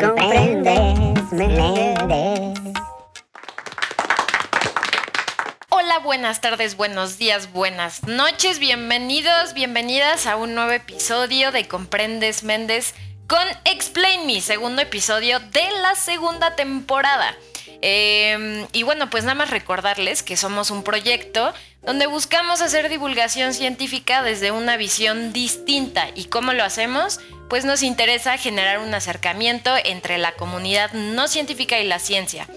comprendes, Hola, buenas tardes, buenos días, buenas noches, bienvenidos, bienvenidas a un nuevo episodio de Comprendes Méndez con Explain Me, segundo episodio de la segunda temporada. Em, y bueno, pues nada más recordarles que somos un proyecto donde buscamos hacer divulgación científica desde una visión distinta. ¿Y cómo lo hacemos? Pues nos interesa generar un acercamiento entre la comunidad no científica y la ciencia,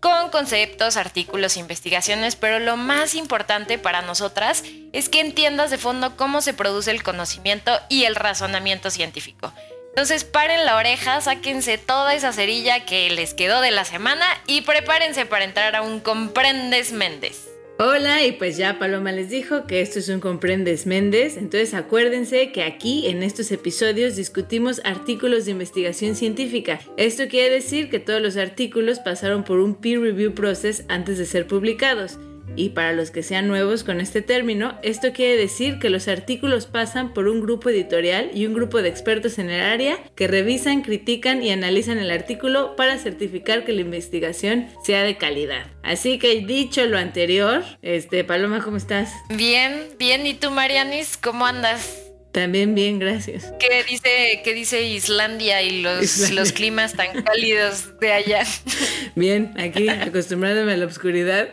con conceptos, artículos, investigaciones, pero lo más importante para nosotras es que entiendas de fondo cómo se produce el conocimiento y el razonamiento científico. Entonces paren la oreja, sáquense toda esa cerilla que les quedó de la semana y prepárense para entrar a un Comprendes Méndez. Hola, y pues ya Paloma les dijo que esto es un Comprendes Méndez, entonces acuérdense que aquí en estos episodios discutimos artículos de investigación científica. Esto quiere decir que todos los artículos pasaron por un peer review process antes de ser publicados. Y para los que sean nuevos con este término, esto quiere decir que los artículos pasan por un grupo editorial y un grupo de expertos en el área que revisan, critican y analizan el artículo para certificar que la investigación sea de calidad. Así que dicho lo anterior, este Paloma, ¿cómo estás? Bien, bien. ¿Y tú, Marianis, cómo andas? También bien, gracias. ¿Qué dice, qué dice Islandia y los, los climas tan cálidos de allá? Bien, aquí acostumbrándome a la oscuridad.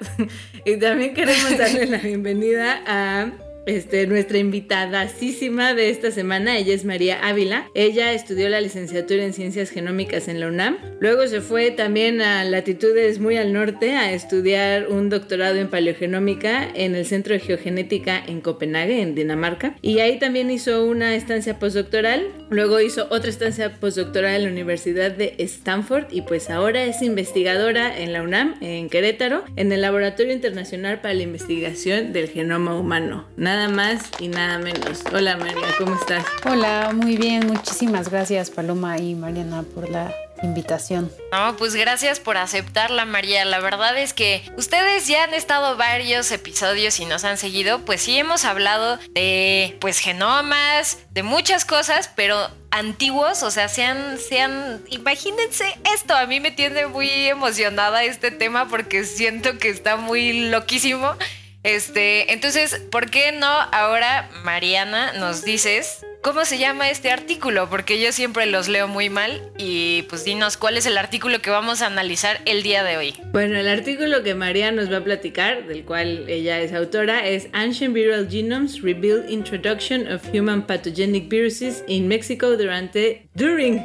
Y también queremos darle la bienvenida a este, nuestra invitadasísima de esta semana, ella es María Ávila. Ella estudió la licenciatura en Ciencias Genómicas en la UNAM. Luego se fue también a latitudes muy al norte a estudiar un doctorado en paleogenómica en el Centro de Geogenética en Copenhague, en Dinamarca. Y ahí también hizo una estancia postdoctoral. Luego hizo otra estancia postdoctoral en la Universidad de Stanford y pues ahora es investigadora en la UNAM, en Querétaro, en el Laboratorio Internacional para la Investigación del Genoma Humano. Nada más y nada menos. Hola María, ¿cómo estás? Hola, muy bien. Muchísimas gracias Paloma y Mariana por la invitación. No, pues gracias por aceptarla, María. La verdad es que ustedes ya han estado varios episodios y nos han seguido, pues sí hemos hablado de pues genomas, de muchas cosas, pero antiguos, o sea, sean, sean, imagínense esto, a mí me tiene muy emocionada este tema porque siento que está muy loquísimo este, entonces, ¿por qué no ahora, Mariana, nos dices cómo se llama este artículo? Porque yo siempre los leo muy mal y pues dinos cuál es el artículo que vamos a analizar el día de hoy. Bueno, el artículo que María nos va a platicar, del cual ella es autora, es Ancient Viral Genomes Reveal Introduction of Human Pathogenic Viruses in Mexico durante during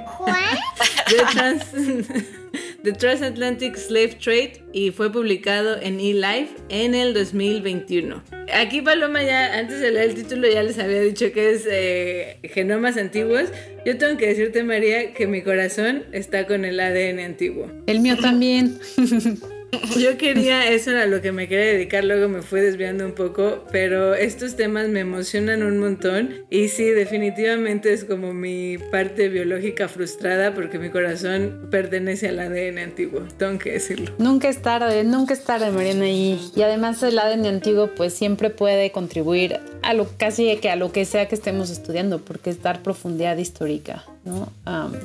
The Transatlantic Slave Trade y fue publicado en eLife en el 2021. Aquí Paloma ya, antes de leer el título ya les había dicho que es eh, genomas antiguos. Yo tengo que decirte María que mi corazón está con el ADN antiguo. El mío también. Yo quería, eso era lo que me quería dedicar, luego me fui desviando un poco, pero estos temas me emocionan un montón y sí, definitivamente es como mi parte biológica frustrada porque mi corazón pertenece al ADN antiguo, tengo que decirlo. Nunca es tarde, nunca es tarde, Mariana, y, y además el ADN antiguo pues siempre puede contribuir a lo casi que a lo que sea que estemos estudiando, porque es dar profundidad histórica, ¿no?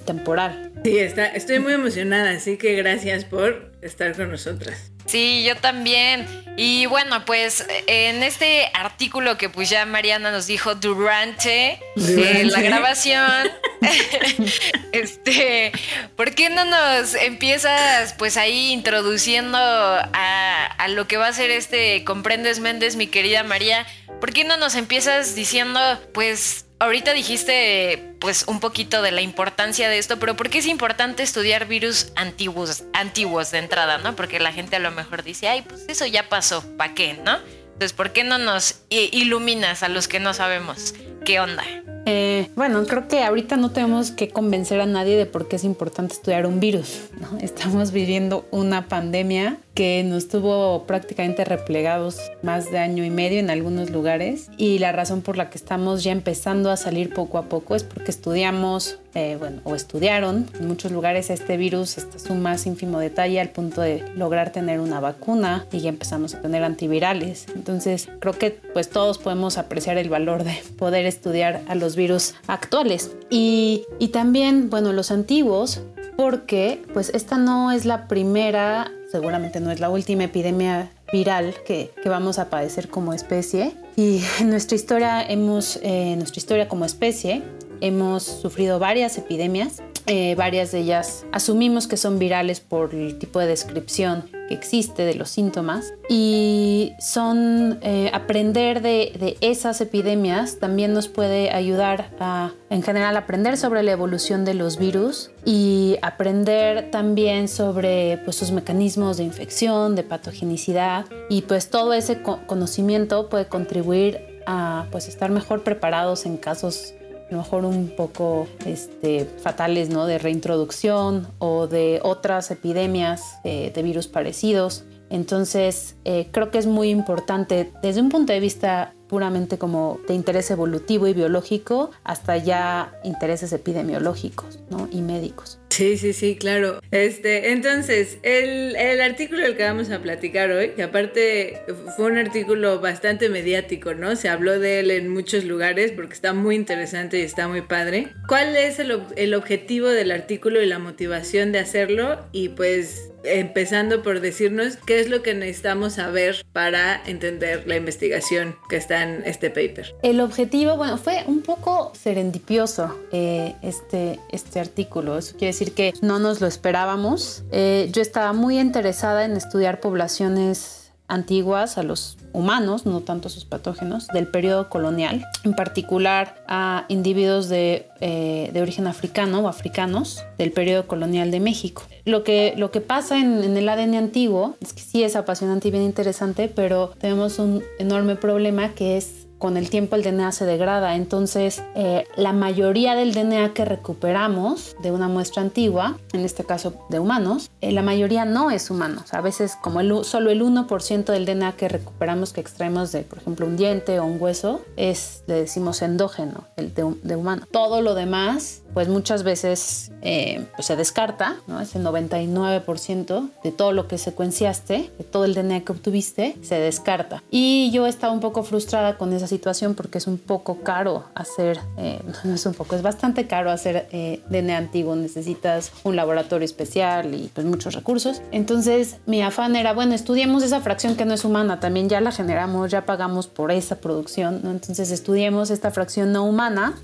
temporal. Sí, está, estoy muy emocionada, así que gracias por estar con nosotras. Sí, yo también. Y bueno, pues en este artículo que pues ya Mariana nos dijo durante, eh, la grabación, este, ¿por qué no nos empiezas pues ahí introduciendo a, a lo que va a ser este Comprendes Méndez, mi querida María? ¿Por qué no nos empiezas diciendo pues ahorita dijiste pues un poquito de la importancia de esto, pero ¿por qué es importante estudiar virus antiguos, antiguos de entrada, no? Porque la gente a lo mejor dice, ay, pues eso ya pasó, ¿para qué, no? Entonces, ¿por qué no nos iluminas a los que no sabemos qué onda? Eh, bueno, creo que ahorita no tenemos que convencer a nadie de por qué es importante estudiar un virus. ¿no? Estamos viviendo una pandemia que nos tuvo prácticamente replegados más de año y medio en algunos lugares y la razón por la que estamos ya empezando a salir poco a poco es porque estudiamos, eh, bueno, o estudiaron en muchos lugares este virus hasta su más ínfimo detalle al punto de lograr tener una vacuna y ya empezamos a tener antivirales. Entonces creo que pues todos podemos apreciar el valor de poder estudiar a los virus actuales. Y, y también, bueno, los antiguos porque pues esta no es la primera, seguramente no es la última epidemia viral que, que vamos a padecer como especie. Y en nuestra historia, hemos, eh, nuestra historia como especie hemos sufrido varias epidemias eh, varias de ellas asumimos que son virales por el tipo de descripción que existe de los síntomas y son eh, aprender de, esas epidemias también nos puede ayudar a en general aprender sobre la evolución de los virus y aprender también sobre pues, sus mecanismos de infección, de patogenicidad. Y pues todo ese conocimiento puede contribuir a pues estar mejor preparados en casos a lo mejor un poco este, fatales, ¿no? De reintroducción o de otras epidemias eh, de virus parecidos. Entonces, eh, creo que es muy importante desde un punto de vista puramente como de interés evolutivo y biológico hasta ya intereses epidemiológicos ¿no? y médicos. Sí, sí, sí, claro. Este, entonces, el, el, artículo del que vamos a platicar hoy, que aparte fue un artículo bastante mediático, ¿no? Se habló de él en muchos lugares porque está muy interesante y está muy padre. ¿Cuál es el, el objetivo del artículo y la motivación de hacerlo? Y pues empezando por decirnos qué es lo que necesitamos saber para entender la investigación que está en este paper. El objetivo, bueno, fue un poco serendipioso eh, este, este artículo. Eso quiere decir que no nos lo esperábamos. Eh, yo estaba muy interesada en estudiar poblaciones antiguas a los humanos, no tanto sus patógenos, del periodo colonial, en particular a individuos de, eh, de, origen africano o africanos del periodo colonial de México. Lo que, lo que pasa en, en, el ADN antiguo es que sí es apasionante y bien interesante, pero tenemos un enorme problema que es con el tiempo el DNA se degrada. Entonces, eh, la mayoría del DNA que recuperamos de una muestra antigua, en este caso de humanos, eh, la mayoría no es humano. a veces como el, solo el 1% del DNA que recuperamos, que extraemos de, por ejemplo, un diente o un hueso, es, le decimos endógeno, el de, de humano. Todo lo demás pues muchas veces eh, pues se descarta, ¿no? Ese 99% de todo lo que secuenciaste, de todo el DNA que obtuviste, se descarta. Y yo estaba un poco frustrada con esa situación porque es un poco caro hacer, eh, no es un poco, es bastante caro hacer eh, DNA antiguo. Necesitas un laboratorio especial y pues muchos recursos. Entonces mi afán era, bueno, estudiemos esa fracción que no es humana, también ya la generamos, ya pagamos por esa producción, ¿no? Entonces estudiemos esta fracción no humana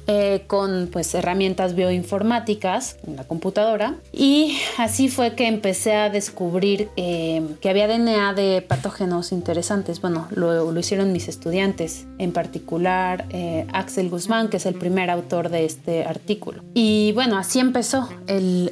con pues herramientas bioinformáticas en la computadora y así fue que empecé a descubrir eh, que había DNA de patógenos interesantes. Bueno, lo, lo hicieron mis estudiantes, en particular eh, Axel Guzmán, que es el primer autor de este artículo. Y bueno, así empezó el,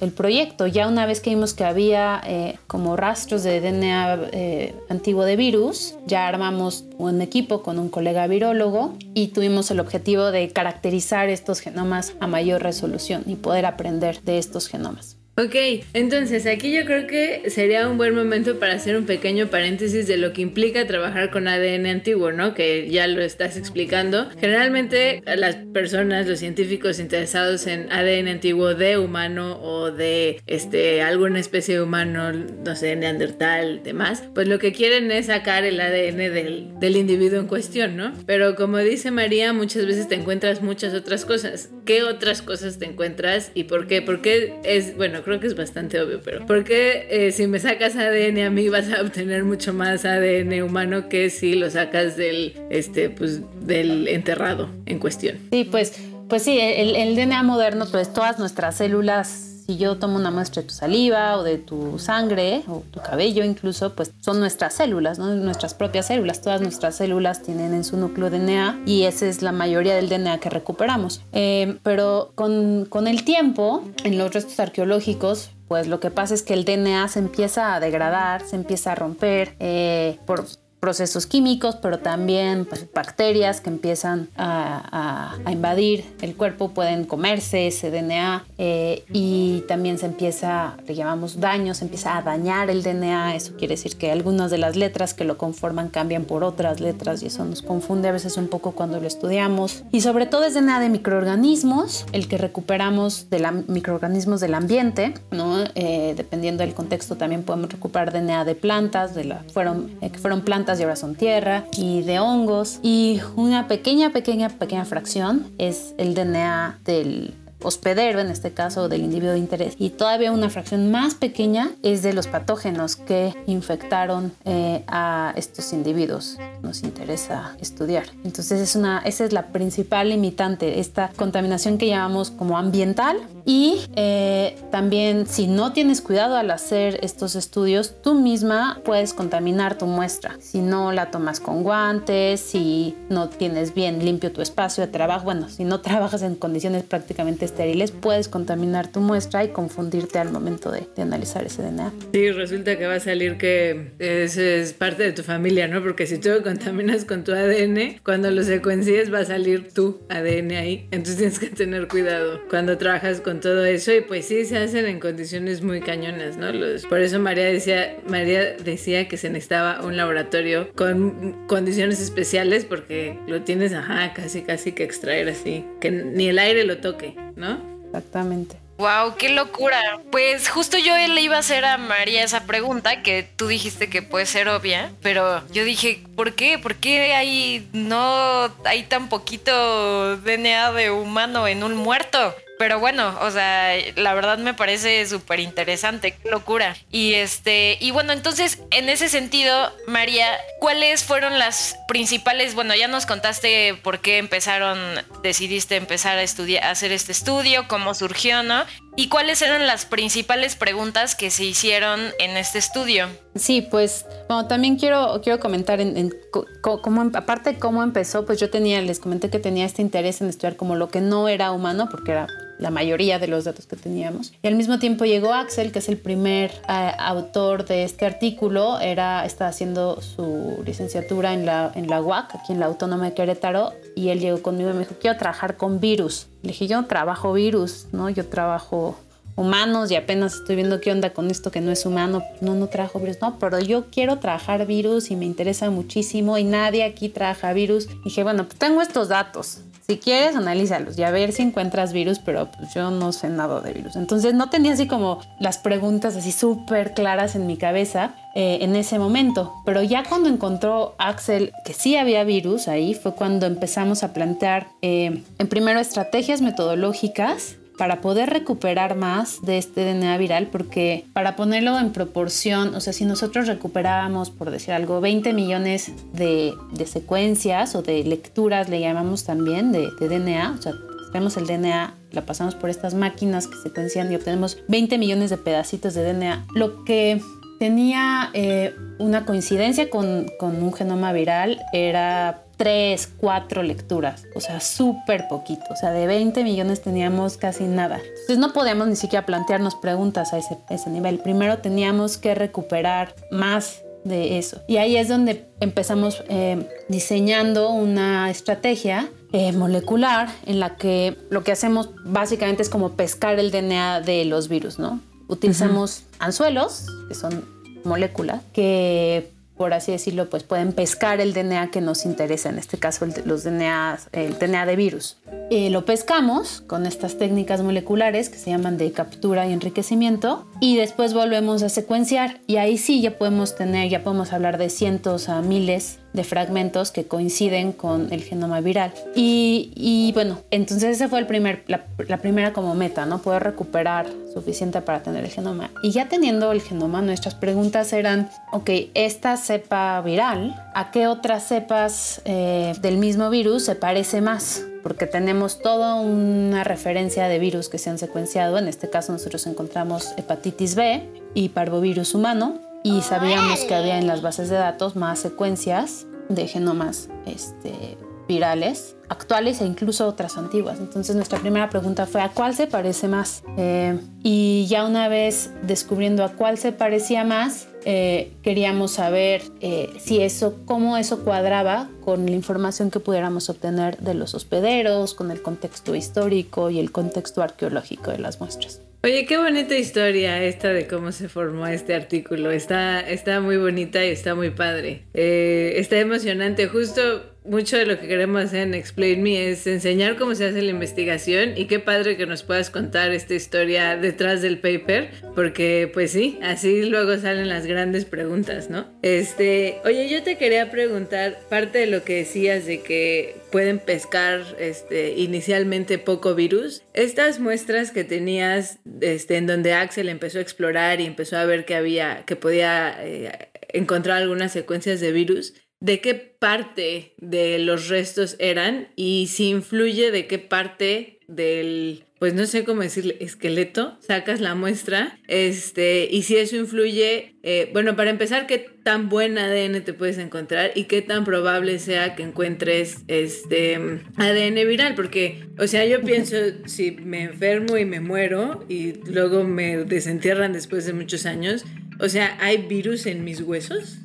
el, proyecto. Ya una vez que vimos que había eh, como rastros de DNA antiguo de virus, ya armamos un equipo con un colega virólogo y tuvimos el objetivo de caracterizar estos genomas a mayor resolución y poder aprender de estos genomas. Ok, entonces aquí yo creo que sería un buen momento para hacer un pequeño paréntesis de lo que implica trabajar con ADN antiguo, ¿no? Que ya lo estás explicando. Generalmente las personas, los científicos interesados en ADN antiguo de humano o de este, alguna especie de humano, no sé, neandertal, demás, pues lo que quieren es sacar el ADN del, del individuo en cuestión, ¿no? Pero como dice María, muchas veces te encuentras muchas otras cosas. ¿Qué otras cosas te encuentras y por qué? Porque es, bueno, creo que es bastante obvio, pero ¿por qué eh, si me sacas ADN a mí vas a obtener mucho más ADN humano que si lo sacas del, este, pues, del enterrado en cuestión? Sí, pues, pues sí, el, el DNA moderno, pues todas nuestras células si yo tomo una muestra de tu saliva o de tu sangre o tu cabello incluso, pues son nuestras células, nuestras propias células. Todas nuestras células tienen en su núcleo DNA y esa es la mayoría del DNA que recuperamos. Eh, pero con, con el tiempo, en los restos arqueológicos, pues lo que pasa es que el DNA se empieza a degradar, se empieza a romper eh, por procesos químicos, pero también pues, bacterias que empiezan a, invadir el cuerpo, pueden comerse ese DNA eh, y también se empieza, le llamamos daño, se empieza a dañar el DNA, eso quiere decir que algunas de las letras que lo conforman cambian por otras letras y eso nos confunde a veces un poco cuando lo estudiamos. Y sobre todo es DNA de microorganismos, el que recuperamos de la, microorganismos del ambiente, ¿no? Eh, dependiendo del contexto también podemos recuperar DNA de plantas, de la, fueron, eh, que fueron plantas y ahora son tierra, y de hongos. Y una pequeña, pequeña, pequeña fracción es el DNA del hospedero, en este caso del individuo de interés, y todavía una fracción más pequeña es de los patógenos que infectaron eh, a estos individuos. Nos interesa estudiar. Entonces es una, esa es la principal limitante, esta contaminación que llamamos como ambiental y eh, también si no tienes cuidado al hacer estos estudios, tú misma puedes contaminar tu muestra. Si no la tomas con guantes, si no tienes bien limpio tu espacio de trabajo, bueno, si no trabajas en condiciones prácticamente estériles, puedes contaminar tu muestra y confundirte al momento de, analizar ese DNA. Sí, resulta que va a salir que es, es parte de tu familia, ¿no? Porque si tú lo contaminas con tu ADN, cuando lo secuencies va a salir tu ADN ahí. Entonces tienes que tener cuidado cuando trabajas con todo eso y pues sí se hacen en condiciones muy cañonas, ¿no? Los, por eso María decía, María decía que se necesitaba un laboratorio con condiciones especiales porque lo tienes, ajá, casi casi que extraer así, que ni el aire lo toque, ¿no? Exactamente. Wow, qué locura. Pues justo yo le iba a hacer a María esa pregunta que tú dijiste que puede ser obvia, pero yo dije, ¿por qué? ¿Por qué hay no hay tan poquito DNA de humano en un muerto? Pero bueno, o sea, la verdad me parece súper interesante, qué locura. Y este, y bueno, entonces, en ese sentido, María, ¿cuáles fueron las principales? Bueno, ya nos contaste por qué empezaron, decidiste empezar a estudiar, a hacer este estudio, cómo surgió, ¿no? ¿Y cuáles eran las principales preguntas que se hicieron en este estudio? Sí, pues bueno, también quiero, quiero comentar en, cómo, aparte de cómo empezó, pues yo tenía, les comenté que tenía este interés en estudiar como lo que no era humano, porque era la mayoría de los datos que teníamos. Y al mismo tiempo llegó Axel, que es el primer eh, autor de este artículo, era, está haciendo su licenciatura en la, en la UAC, aquí en la Autónoma de Querétaro, y él llegó conmigo y me dijo, quiero trabajar con virus. Le dije, yo no trabajo virus, ¿no? Yo trabajo humanos y apenas estoy viendo qué onda con esto que no es humano. No, no trabajo virus, no, pero yo quiero trabajar virus y me interesa muchísimo y nadie aquí trabaja virus. dije, bueno, pues tengo estos datos. Si quieres, analízalos y a ver si encuentras virus, pero pues yo no sé nada de virus. Entonces no tenía así como las preguntas así súper claras en mi cabeza eh, en ese momento. Pero ya cuando encontró Axel que sí había virus ahí, fue cuando empezamos a plantear, eh, en primero, estrategias metodológicas para poder recuperar más de este DNA viral, porque para ponerlo en proporción, o sea, si nosotros recuperábamos, por decir algo, 20 millones de, secuencias o de lecturas, le llamamos también, de, DNA, o sea, tenemos el DNA, la pasamos por estas máquinas que secuencian y obtenemos 20 millones de pedacitos de DNA, lo que tenía eh, una coincidencia con, con un genoma viral era tres, cuatro lecturas, o sea, súper poquito, o sea, de 20 millones teníamos casi nada. Entonces no podíamos ni siquiera plantearnos preguntas a ese, ese nivel. Primero teníamos que recuperar más de eso. Y ahí es donde empezamos eh, diseñando una estrategia eh, molecular en la que lo que hacemos básicamente es como pescar el DNA de los virus, ¿no? Utilizamos anzuelos, que son moléculas, que por así decirlo, pues pueden pescar el DNA que nos interesa, en este caso el, los DNA, el DNA de virus. Eh, lo pescamos con estas técnicas moleculares que se llaman de captura y enriquecimiento y después volvemos a secuenciar y ahí sí ya podemos tener, ya podemos hablar de cientos a miles de fragmentos que coinciden con el genoma viral. Y, bueno, entonces esa fue el primer, la, primera como meta, ¿no? Poder recuperar suficiente para tener el genoma. Y ya teniendo el genoma, nuestras preguntas eran, ok, esta cepa viral, ¿a qué otras cepas eh, del mismo virus se parece más? Porque tenemos toda una referencia de virus que se han secuenciado. En este caso nosotros encontramos hepatitis B y parvovirus humano, y sabíamos que había en las bases de datos más secuencias de genomas este, virales actuales e incluso otras antiguas. Entonces nuestra primera pregunta fue ¿a cuál se parece más? Eh, y ya una vez descubriendo a cuál se parecía más, eh, queríamos saber eh, si eso, cómo eso cuadraba con la información que pudiéramos obtener de los hospederos, con el contexto histórico y el contexto arqueológico de las muestras. Oye, qué bonita historia esta de cómo se formó este artículo. Está, está muy bonita y está muy padre. está emocionante. Justo mucho de lo que queremos hacer en Explain Me es enseñar cómo se hace la investigación y qué padre que nos puedas contar esta historia detrás del paper, porque pues sí, así luego salen las grandes preguntas, ¿no? Este, oye, yo te quería preguntar parte de lo que decías de que pueden pescar este, inicialmente poco virus. Estas muestras que tenías este, en donde Axel empezó a explorar y empezó a ver que había, que podía eh, encontrar algunas secuencias de virus, ¿de qué parte de los restos eran y si influye de qué parte del pues no sé cómo decirle, esqueleto, sacas la muestra, este, y si eso influye, eh, bueno, para empezar, qué tan buen ADN te puedes encontrar y qué tan probable sea que encuentres este ADN viral, porque, o sea, yo pienso, si me enfermo y me muero y luego me desentierran después de muchos años, o sea, ¿hay virus en mis huesos?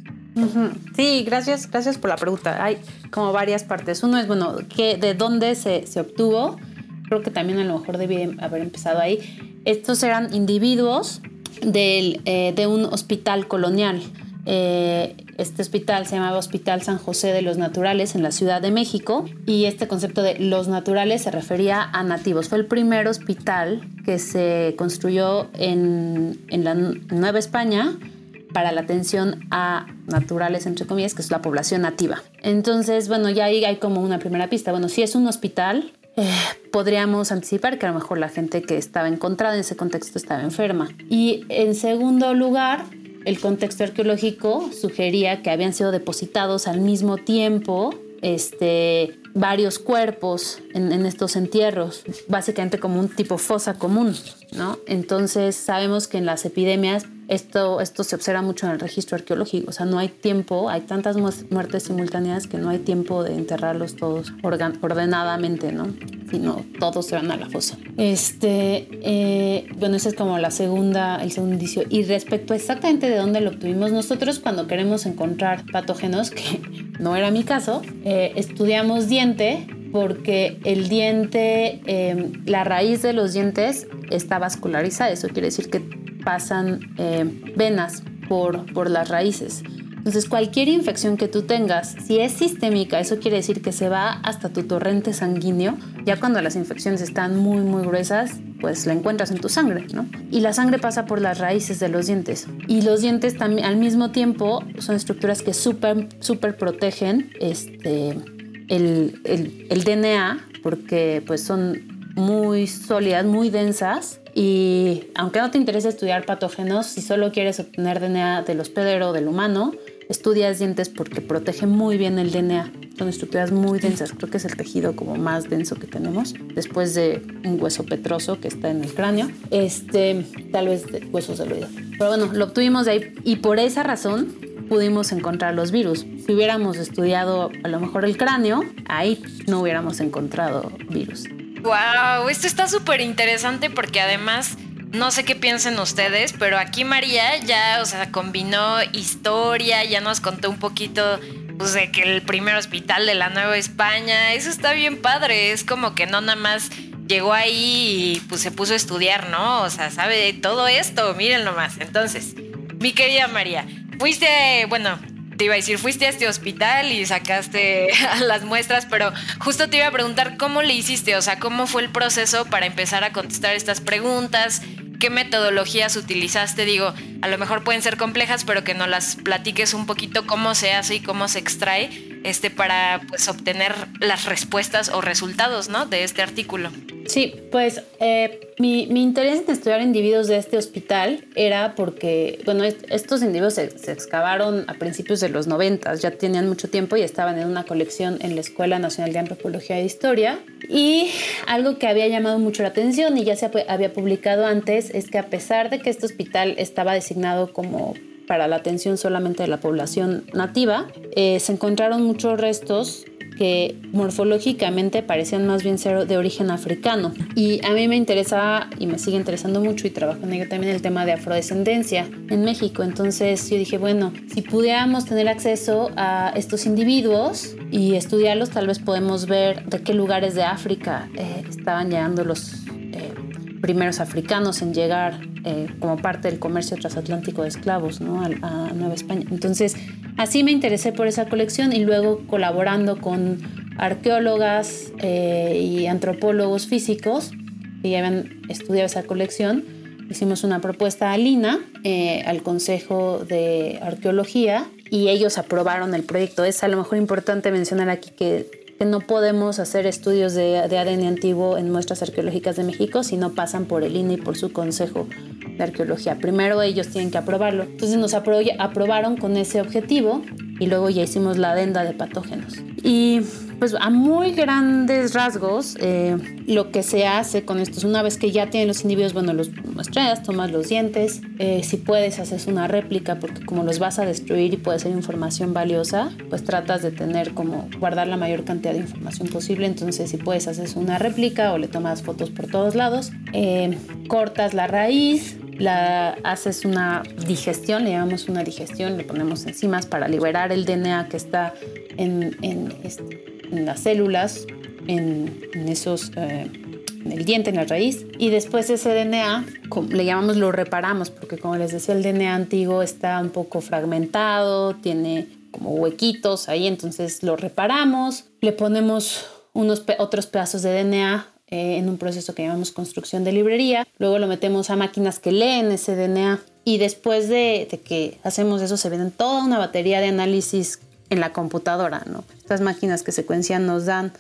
Sí, gracias, gracias por la pregunta. Hay como varias partes. Uno es, bueno, ¿qué, ¿de dónde se, se obtuvo? creo que también a lo mejor debí haber empezado ahí. Estos eran individuos del, eh, de un hospital colonial. Eh, este hospital se llamaba Hospital San José de los Naturales en la Ciudad de México y este concepto de los naturales se refería a nativos. Fue el primer hospital que se construyó en, en la Nueva España para la atención a naturales, entre comillas, que es la población nativa. Entonces, bueno, ya ahí hay como una primera pista. Bueno, si es un hospital, eh, podríamos anticipar que a lo mejor la gente que estaba encontrada en ese contexto estaba enferma. Y en segundo lugar, el contexto arqueológico sugería que habían sido depositados al mismo tiempo este, varios cuerpos en, en, estos entierros, básicamente como un tipo fosa común, ¿no? Entonces sabemos que en las epidemias esto, esto se observa mucho en el registro arqueológico, o sea, no hay tiempo, hay tantas muertes simultáneas que no hay tiempo de enterrarlos todos ordenadamente, ¿no? Sino todos se van a la fosa. Este, eh, bueno, ese es como la segunda, el segundo indicio. Y respecto a exactamente de dónde lo obtuvimos, nosotros cuando queremos encontrar patógenos, que no era mi caso, eh, estudiamos diente porque el diente, eh, la raíz de los dientes está vascularizada, eso quiere decir que pasan eh, venas por, por las raíces. Entonces, cualquier infección que tú tengas, si es sistémica, eso quiere decir que se va hasta tu torrente sanguíneo. Ya cuando las infecciones están muy, muy gruesas, pues la encuentras en tu sangre, ¿no? Y la sangre pasa por las raíces de los dientes. Y los dientes también, al mismo tiempo, son estructuras que súper, súper protegen este, el, el, el DNA, porque pues son muy sólidas, muy densas y aunque no te interese estudiar patógenos, si solo quieres obtener DNA del hospedero o del humano, estudias dientes porque protege muy bien el DNA. Son estructuras muy densas, creo que es el tejido como más denso que tenemos, después de un hueso petroso que está en el cráneo, este, tal vez de huesos del oído. Pero bueno, lo obtuvimos de ahí y por esa razón pudimos encontrar los virus. Si hubiéramos estudiado a lo mejor el cráneo, ahí no hubiéramos encontrado virus. Wow, esto está súper interesante porque además no sé qué piensen ustedes, pero aquí María ya, o sea, combinó historia, ya nos contó un poquito pues, de que el primer hospital de la Nueva España, eso está bien padre, es como que no nada más llegó ahí y pues se puso a estudiar, ¿no? O sea, sabe todo esto, miren nomás. Entonces, mi querida María, fuiste, bueno, te iba a decir, fuiste a este hospital y sacaste las muestras, pero justo te iba a preguntar cómo le hiciste, o sea, cómo fue el proceso para empezar a contestar estas preguntas, qué metodologías utilizaste, digo, a lo mejor pueden ser complejas, pero que nos las platiques un poquito cómo se hace y cómo se extrae este para pues obtener las respuestas o resultados, ¿no? de este artículo. Sí, pues eh, mi, interés en estudiar individuos de este hospital era porque, bueno, estos individuos se, excavaron a principios de los 90, ya tenían mucho tiempo y estaban en una colección en la Escuela Nacional de Antropología e Historia. Y algo que había llamado mucho la atención y ya se había publicado antes es que a pesar de que este hospital estaba designado como para la atención solamente de la población nativa, eh, se encontraron muchos restos que morfológicamente parecían más bien ser de origen africano. Y a mí me interesaba y me sigue interesando mucho y trabajo en ello también el tema de afrodescendencia en México. Entonces yo dije, bueno, si pudiéramos tener acceso a estos individuos y estudiarlos, tal vez podemos ver de qué lugares de África eh, estaban llegando los eh, primeros africanos en llegar eh, como parte del comercio transatlántico de esclavos ¿no? a, a, Nueva España. Entonces, así me interesé por esa colección y luego colaborando con arqueólogas eh, y antropólogos físicos que ya habían estudiado esa colección. Hicimos una propuesta a Lina, eh, al Consejo de Arqueología, y ellos aprobaron el proyecto. Es a lo mejor importante mencionar aquí que que no podemos hacer estudios de, ADN antiguo en muestras arqueológicas de México si no pasan por el INE y por su Consejo de Arqueología. Primero ellos tienen que aprobarlo. Entonces nos aprobaron con ese objetivo y luego ya hicimos la adenda de patógenos. Y pues a muy grandes rasgos, eh, lo que se hace con esto es una vez que ya tienen los individuos, bueno, los muestras, tomas los dientes, eh, si puedes haces una réplica porque como los vas a destruir y puede ser información valiosa, pues tratas de tener como guardar la mayor cantidad de información posible, entonces si puedes haces una réplica o le tomas fotos por todos lados, eh, cortas la raíz, la haces una digestión, le llamamos una digestión, le ponemos enzimas para liberar el DNA que está en, en este, las células, en, esos, eh, en el diente, en la raíz. Y después ese DNA, le llamamos, lo reparamos, porque como les decía, el DNA antiguo está un poco fragmentado, tiene como huequitos ahí, entonces lo reparamos, le ponemos unos otros pedazos de DNA eh, en un proceso que llamamos construcción de librería, luego lo metemos a máquinas que leen ese DNA y después de, de que hacemos eso se viene toda una batería de análisis en la computadora, ¿no? Estas máquinas que secuencian nos dan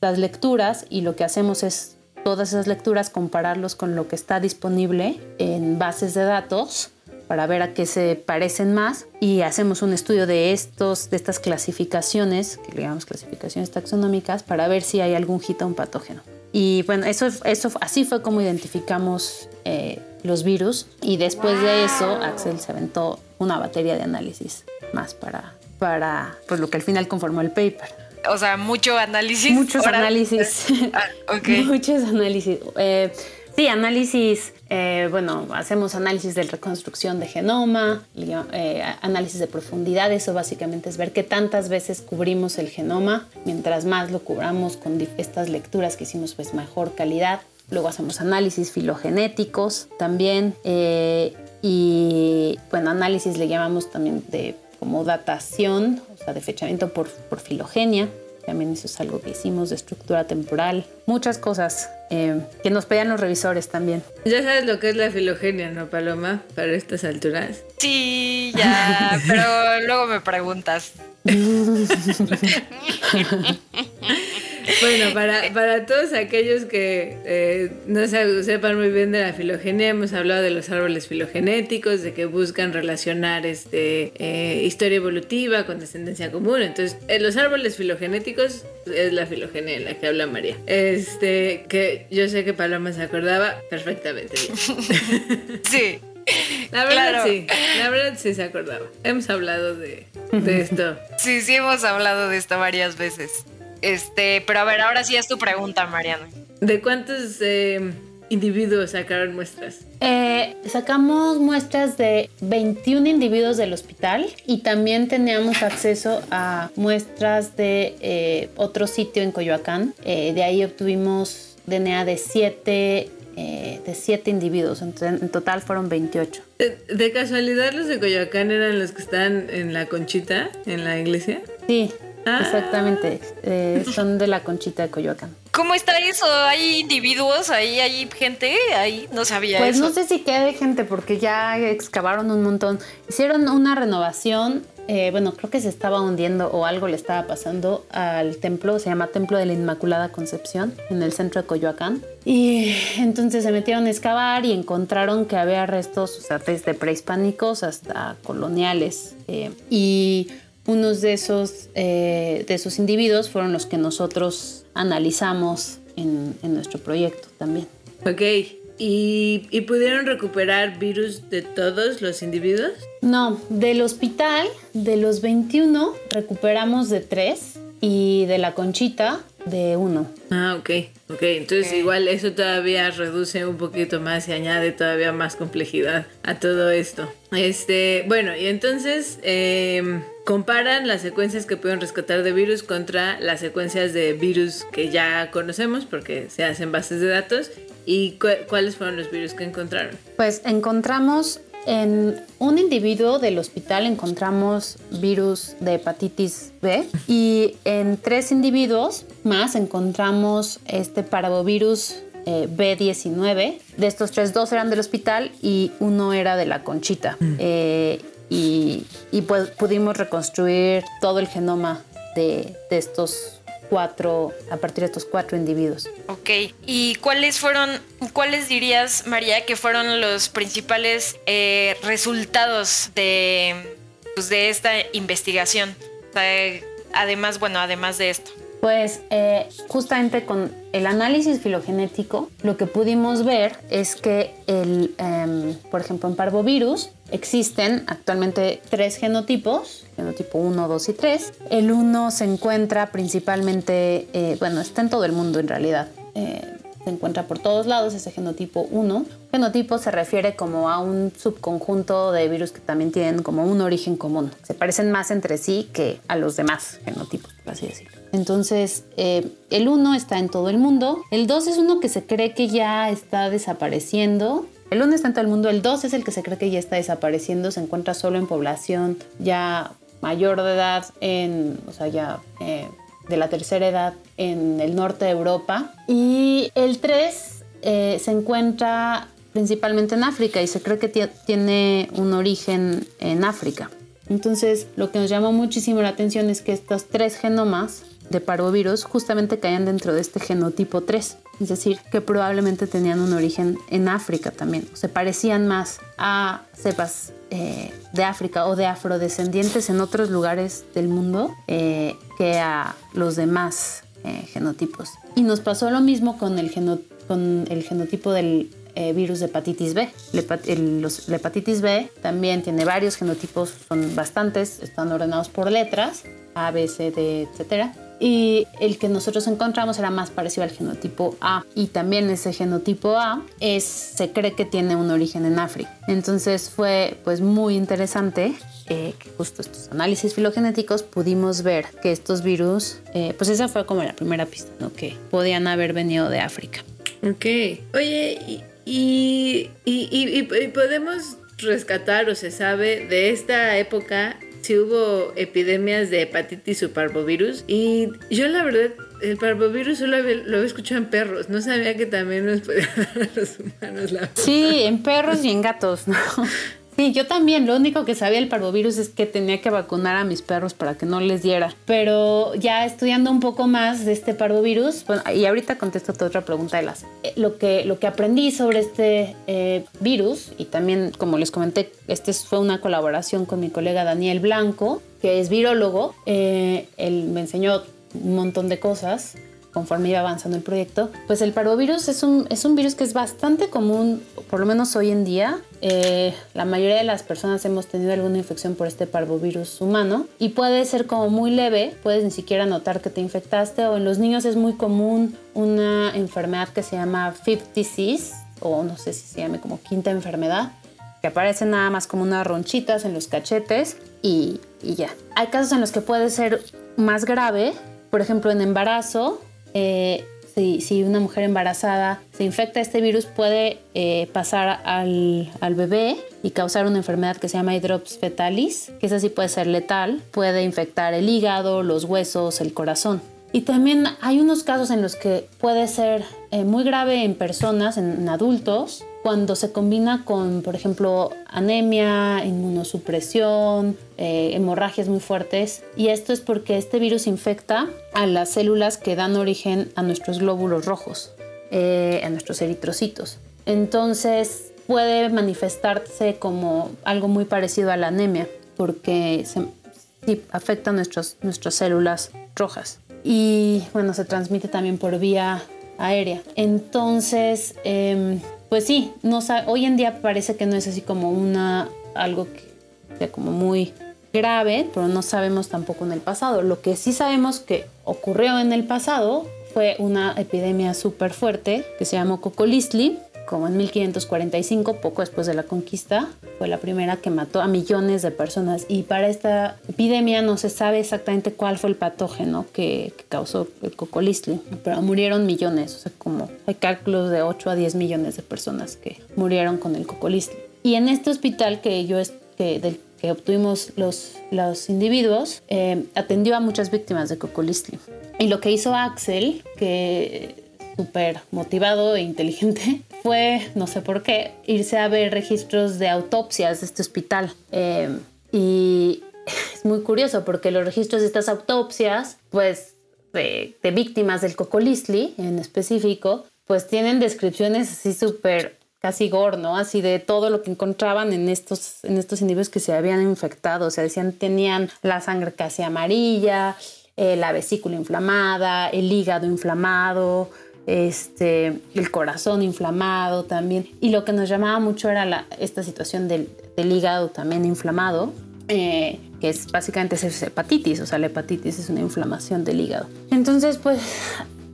las lecturas y lo que hacemos es todas esas lecturas compararlos con lo que está disponible en bases de datos para ver a qué se parecen más y hacemos un estudio de estos de estas clasificaciones que le llamamos clasificaciones taxonómicas para ver si hay algún un patógeno y bueno eso eso así fue como identificamos eh, los virus y después de eso Axel se aventó una batería de análisis más para para pues lo que al final conformó el paper. O sea, mucho análisis. Muchos análisis. Ah, Muchos análisis. Eh, sí, análisis, eh, bueno, hacemos análisis de reconstrucción de genoma, eh, análisis de profundidad, eso básicamente es ver qué tantas veces cubrimos el genoma, mientras más lo cubramos con estas lecturas que hicimos, pues mejor calidad. Luego hacemos análisis filogenéticos también y, bueno, análisis le llamamos también de como datación, o sea, de fechamiento por, por filogenia. También eso es algo que hicimos de estructura temporal. Muchas cosas eh, que nos pedían los revisores también. Ya sabes lo que es la filogenia, ¿no, Paloma? Para estas alturas. Sí, ya, pero luego me preguntas. Bueno, para, para todos aquellos que eh, no sepan muy bien de la filogenia, hemos hablado de los árboles filogenéticos, de que buscan relacionar este, eh, historia evolutiva con descendencia común. Entonces, en los árboles filogenéticos es la filogenia en la que habla María. Este, que yo sé que Paloma se acordaba perfectamente bien. Sí. La verdad sí, la verdad sí se acordaba. Hemos hablado de, de esto. Sí, sí hemos hablado de esto varias veces. Este, pero a ver, ahora sí es tu pregunta, Mariana. ¿De cuántos eh, individuos sacaron muestras? Eh, sacamos muestras de 21 individuos del hospital y también teníamos acceso a muestras de eh, otro sitio en Coyoacán. de ahí obtuvimos DNA de 7 de siete individuos, en, total fueron 28. ¿De, casualidad los de Coyoacán eran los que están en la conchita, en la iglesia? Sí. Exactamente, eh, son de la Conchita de Coyoacán. ¿Cómo está eso? ¿Hay individuos ahí? ¿Hay gente? Ahí no sabía pues eso. no sé si queda gente porque ya excavaron un montón. Hicieron una renovación, eh, bueno, creo que se estaba hundiendo o algo le estaba pasando al templo, se llama Templo de la Inmaculada Concepción, en el centro de Coyoacán. Y entonces se metieron a excavar y encontraron que había restos, o sea, desde prehispánicos hasta coloniales. Eh, y unos de esos, eh, de esos individuos fueron los que nosotros analizamos en, nuestro proyecto también. Ok, ¿Y, ¿Y, pudieron recuperar virus de todos los individuos? No, del hospital, de los 21, recuperamos de 3 y de la conchita de 1. Ah, ok, ok. Entonces igual eso todavía reduce un poquito más y añade todavía más complejidad a todo esto. Este, bueno, y entonces... Eh, comparan las secuencias que pueden rescatar de virus contra las secuencias de virus que ya conocemos porque se hacen bases de datos y cuáles fueron los virus que encontraron. Pues encontramos en un individuo del hospital encontramos virus de hepatitis B y en tres individuos más encontramos este parvovirus eh, B19. De estos tres, dos eran del hospital y uno era de la conchita. Mm. Eh, y, pues pudimos reconstruir todo el genoma de, de estos cuatro, a partir de estos cuatro individuos. Ok, ¿y cuáles fueron, cuáles dirías, María, que fueron los principales eh, resultados de, pues, de esta investigación? además, bueno, además de esto. Pues eh, justamente con el análisis filogenético, lo que pudimos ver es que, el, em, por ejemplo, en parvovirus existen actualmente tres genotipos, genotipo 1, 2 y 3. El 1 se encuentra principalmente, eh, bueno, está en todo el mundo en realidad. Eh, se encuentra por todos lados ese genotipo 1. Genotipo se refiere como a un subconjunto de virus que también tienen como un origen común. Se parecen más entre sí que a los demás genotipos, por así decirlo. Entonces, eh, el 1 está en todo el mundo. El 2 es uno que se cree que ya está desapareciendo. El 1 está en todo el mundo. El 2 es el que se cree que ya está desapareciendo. Se encuentra solo en población ya mayor de edad, en, o sea, ya eh, de la tercera edad en el norte de Europa. Y el 3 eh, se encuentra principalmente en África y se cree que tiene un origen en África. Entonces, lo que nos llamó muchísimo la atención es que estos tres genomas de parvovirus justamente caían dentro de este genotipo 3, es decir, que probablemente tenían un origen en África también, se parecían más a cepas eh, de África o de afrodescendientes en otros lugares del mundo eh, que a los demás eh, genotipos. Y nos pasó lo mismo con el, con el genotipo del virus de hepatitis B. la hepatitis B también tiene varios genotipos, son bastantes, están ordenados por letras, A, B, C, D, etcétera y el que nosotros encontramos era más parecido al genotipo A y también ese genotipo A es, se cree que tiene un origen en África. Entonces fue pues muy interesante eh, que justo estos análisis filogenéticos pudimos ver que estos virus, eh, pues esa fue como la primera pista, ¿no? que podían haber venido de África. Ok, oye, y, y podemos rescatar o se sabe de esta época si hubo epidemias de hepatitis o parvovirus. Y yo la verdad, el parvovirus solo lo había escuchado en perros. No sabía que también nos podía dar a los humanos la Sí, en perros y en gatos, ¿no? Sí, yo también. Lo único que sabía del parvovirus es que tenía que vacunar a mis perros para que no les diera. Pero ya estudiando un poco más de este parvovirus, y ahorita contesto tu otra pregunta de las. Eh, lo, que, lo que aprendí sobre este eh, virus, y también, como les comenté, este fue una colaboración con mi colega Daniel Blanco, que es virólogo. Eh, él me enseñó un montón de cosas conforme iba avanzando el proyecto, pues el parvovirus es un, es un virus que es bastante común, por lo menos hoy en día. Eh, la mayoría de las personas hemos tenido alguna infección por este parvovirus humano y puede ser como muy leve, puedes ni siquiera notar que te infectaste o en los niños es muy común una enfermedad que se llama fifth disease o no sé si se llame como quinta enfermedad que aparecen nada más como unas ronchitas en los cachetes y, y ya. Hay casos en los que puede ser más grave, por ejemplo en embarazo eh, si, una mujer embarazada se infecta este virus puede eh, pasar al, bebé y causar una enfermedad que se llama hidrops fetalis, que esa sí puede ser letal, puede infectar el hígado, los huesos, el corazón. Y también hay unos casos en los que puede ser eh, muy grave en personas, en adultos, cuando se combina con, por ejemplo, anemia, inmunosupresión, eh, hemorragias muy fuertes. Y esto es porque este virus infecta a las células que dan origen a nuestros glóbulos rojos, eh, a nuestros eritrocitos. Entonces puede manifestarse como algo muy parecido a la anemia, porque se, afecta a nuestras células rojas. Y bueno, se transmite también por vía aérea. Entonces, em, pues sí, no hoy en día parece que no es así como una algo que sea como muy grave, pero no sabemos tampoco en el pasado. Lo que sí sabemos que ocurrió en el pasado fue una epidemia súper fuerte que se llamó Cocolistli, como en 1545, poco después de la conquista, fue la primera que mató a millones de personas. Y para esta epidemia no se sabe exactamente cuál fue el patógeno que, causó el cocolistli, pero murieron millones, o sea, como hay cálculos de 8 a 10 millones de personas que murieron con el cocolistli. y en este hospital que yo que, del que obtuvimos los, los individuos, eh, atendió a muchas víctimas de Cocolistli. Y lo que hizo Axel, que súper motivado e inteligente, fue, no sé por qué, irse a ver registros de autopsias de este hospital. Eh, y es muy curioso porque los registros de estas autopsias, pues de, de víctimas del cocolistli en específico, pues tienen descripciones así súper casi gore, ¿no? Así de todo lo que encontraban en estos, en estos individuos que se habían infectado. O sea, decían, tenían la sangre casi amarilla, eh, la vesícula inflamada, el hígado inflamado, este, el corazón inflamado también. Y lo que nos llamaba mucho era la, esta situación del, del hígado también inflamado. Eh, que es básicamente es hepatitis, o sea, la hepatitis es una inflamación del hígado. Entonces, pues,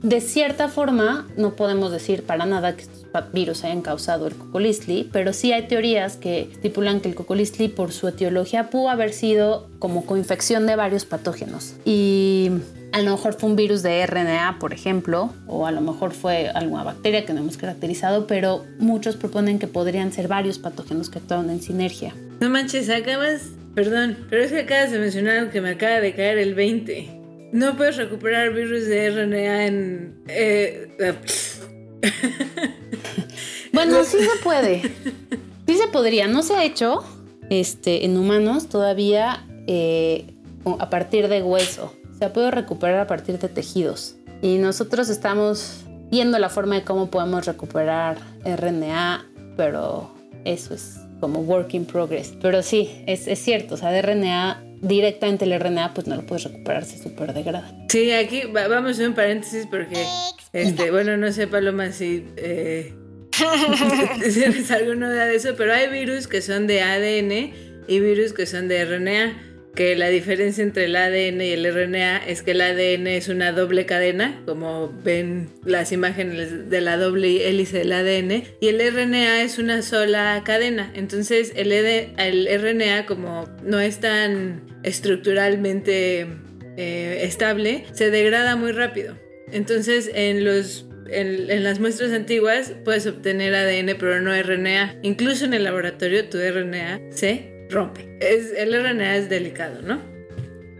de cierta forma, no podemos decir para nada que estos virus hayan causado el cocolistli, pero sí hay teorías que estipulan que el cocolistli, por su etiología, pudo haber sido como coinfección de varios patógenos. Y a lo mejor fue un virus de RNA, por ejemplo, o a lo mejor fue alguna bacteria que no hemos caracterizado, pero muchos proponen que podrían ser varios patógenos que actuaron en sinergia. No manches, acabas, perdón, pero es que acabas de mencionar que me acaba de caer el 20. No puedes recuperar virus de RNA en... Eh, bueno, sí se puede. Sí se podría. No se ha hecho este, en humanos todavía eh, a partir de hueso. Se puede recuperar a partir de tejidos. Y nosotros estamos viendo la forma de cómo podemos recuperar RNA, pero eso es como work in progress. Pero sí, es, es cierto, o sea, de RNA directamente el RNA pues no lo puedes recuperar, se super degrada. Sí, aquí vamos a un paréntesis porque, este, bueno, no sé Paloma si eh, tienes alguna duda de eso, pero hay virus que son de ADN y virus que son de RNA que la diferencia entre el ADN y el RNA es que el ADN es una doble cadena, como ven las imágenes de la doble hélice del ADN, y el RNA es una sola cadena. Entonces el, el RNA como no es tan estructuralmente eh, estable, se degrada muy rápido. Entonces en los en, las muestras antiguas puedes obtener ADN pero no RNA. Incluso en el laboratorio tu RNA se rompe. Es, el RNA es delicado, ¿no?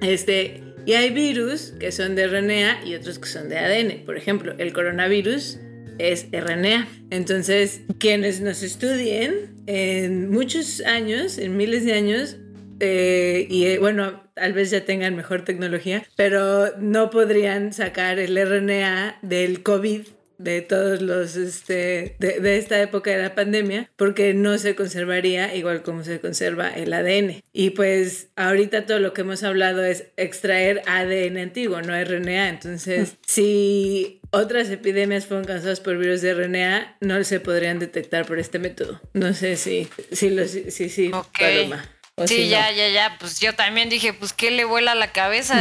Este, y hay virus que son de RNA y otros que son de ADN. Por ejemplo, el coronavirus es RNA. Entonces, quienes nos estudien en muchos años, en miles de años, eh, y eh, bueno, tal vez ya tengan mejor tecnología, pero no podrían sacar el RNA del COVID de todos los, este, de, esta época de la pandemia, porque no se conservaría igual como se conserva el ADN. Y pues ahorita todo lo que hemos hablado es extraer ADN antiguo, no RNA. Entonces, si otras epidemias fueron causadas por virus de RNA, no se podrían detectar por este método. No sé si, si, lo, si, si, Paloma sí, ya, ya, ya. Pues yo también dije, pues, ¿qué le vuela la cabeza?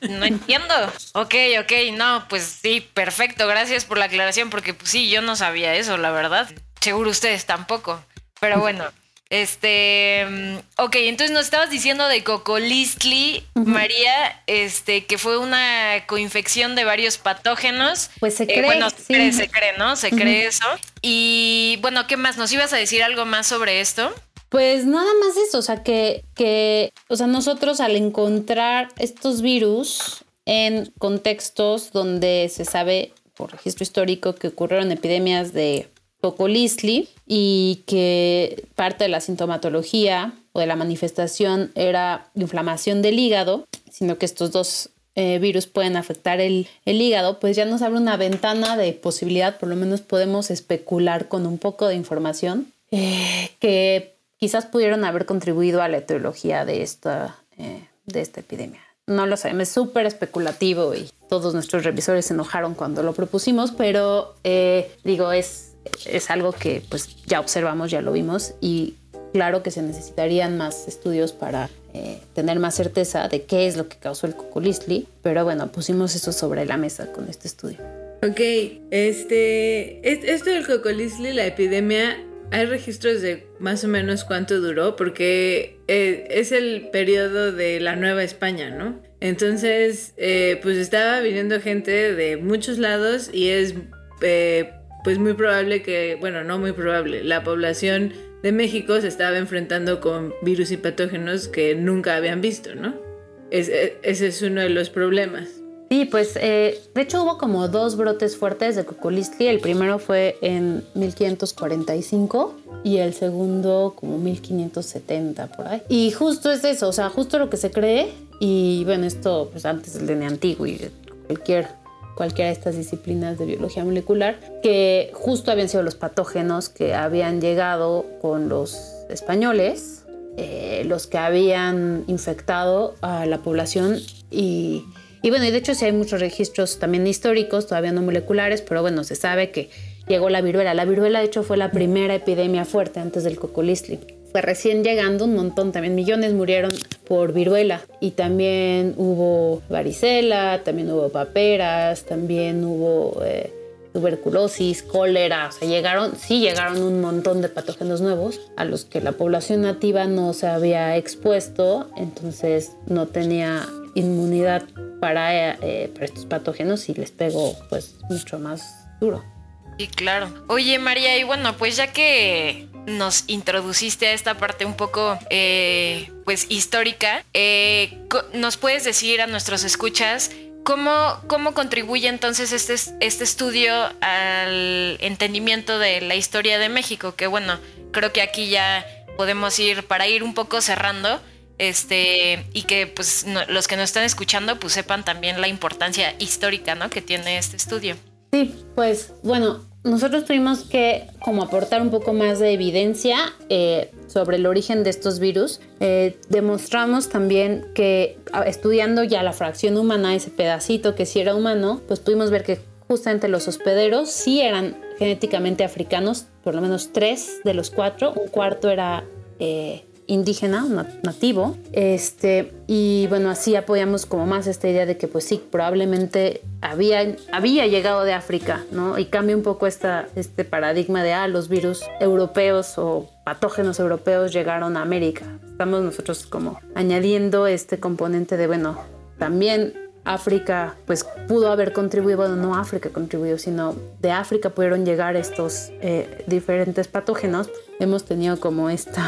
no entiendo. Ok, ok, no, pues sí, perfecto. Gracias por la aclaración, porque pues sí, yo no sabía eso, la verdad. Seguro ustedes tampoco. Pero bueno. Este, mm, ok, entonces nos estabas diciendo de Cocolistli, María, este, que fue una coinfección de varios patógenos. Pues se eh, cree. bueno, se, cree, se cree, ¿no? Se cree eso. Y bueno, ¿qué más? ¿Nos ibas a decir algo más sobre esto? Pues nada más eso, o sea, que, que, o sea, nosotros al encontrar estos virus en contextos donde se sabe por registro histórico que ocurrieron epidemias de Cocolistli y que parte de la sintomatología o de la manifestación era inflamación del hígado, sino que estos dos eh, virus pueden afectar el, el, hígado, pues ya nos abre una ventana de posibilidad, por lo menos podemos especular con un poco de información, eh, que quizás pudieron haber contribuido a la etiología de esta, eh, de esta epidemia. No lo sabemos, es súper especulativo y todos nuestros revisores se enojaron cuando lo propusimos, pero eh, digo, es, es algo que pues ya observamos, ya lo vimos y claro que se necesitarían más estudios para eh, tener más certeza de qué es lo que causó el cocolistli, pero bueno, pusimos eso sobre la mesa con este estudio. Ok, este, esto del cocolistli, la epidemia, ¿Hay registros de más o menos cuánto duró? Porque eh, es el periodo de la Nueva España, ¿no? Entonces, eh, pues estaba viniendo gente de muchos lados y es, eh, pues muy probable que, bueno, no muy probable, la población de México se estaba enfrentando con virus y patógenos que nunca habían visto, ¿no? E, ese es uno de los problemas. Sí, pues eh, de hecho hubo como dos brotes fuertes de Cocolistli. El primero fue en 1545 y el segundo como 1570 por ahí. Y justo es eso, o sea, justo lo que se cree. Y bueno, esto pues antes del DNA antiguo y cualquier cualquiera de estas disciplinas de biología molecular, que justo habían sido los patógenos que habían llegado con los españoles, eh, los que habían infectado a la población y, y bueno, y de hecho sí hay muchos registros también históricos, todavía no moleculares, pero bueno, se sabe que llegó la viruela. La viruela de hecho fue la primera epidemia fuerte antes del cocolistli fue recién llegando un montón, también millones murieron por viruela. Y también hubo varicela, también hubo paperas, también hubo eh, tuberculosis, cólera, o sea, llegaron, sí llegaron un montón de patógenos nuevos a los que la población nativa no se había expuesto, entonces no tenía inmunidad para, eh, para estos patógenos y les pegó pues mucho más duro. Sí, claro. Oye, María, y bueno, pues ya que nos introduciste a esta parte un poco, eh, pues, histórica, eh, ¿nos puedes decir a nuestros escuchas cómo, cómo contribuye entonces este, este estudio al entendimiento de la historia de México? Que bueno, creo que aquí ya podemos ir para ir un poco cerrando este y que pues los que nos están escuchando pues sepan también la importancia histórica ¿no? que tiene este estudio. Sí, pues bueno, nosotros tuvimos que como aportar un poco más de evidencia eh, sobre el origen de estos virus. Eh, demostramos también que estudiando ya la fracción humana, ese pedacito que sí era humano, pues pudimos ver que justamente los hospederos sí eran genéticamente africanos, por lo menos tres de los cuatro, un cuarto era eh, indígena, nativo. Este, y bueno, así apoyamos como más esta idea de que pues sí, probablemente había, había llegado de África, ¿no? Y cambia un poco esta, este paradigma de, ah, los virus europeos o patógenos europeos llegaron a América. Estamos nosotros como añadiendo este componente de, bueno, también África pues pudo haber contribuido, bueno, no África contribuyó, sino de África pudieron llegar estos eh, diferentes patógenos. Hemos tenido como esta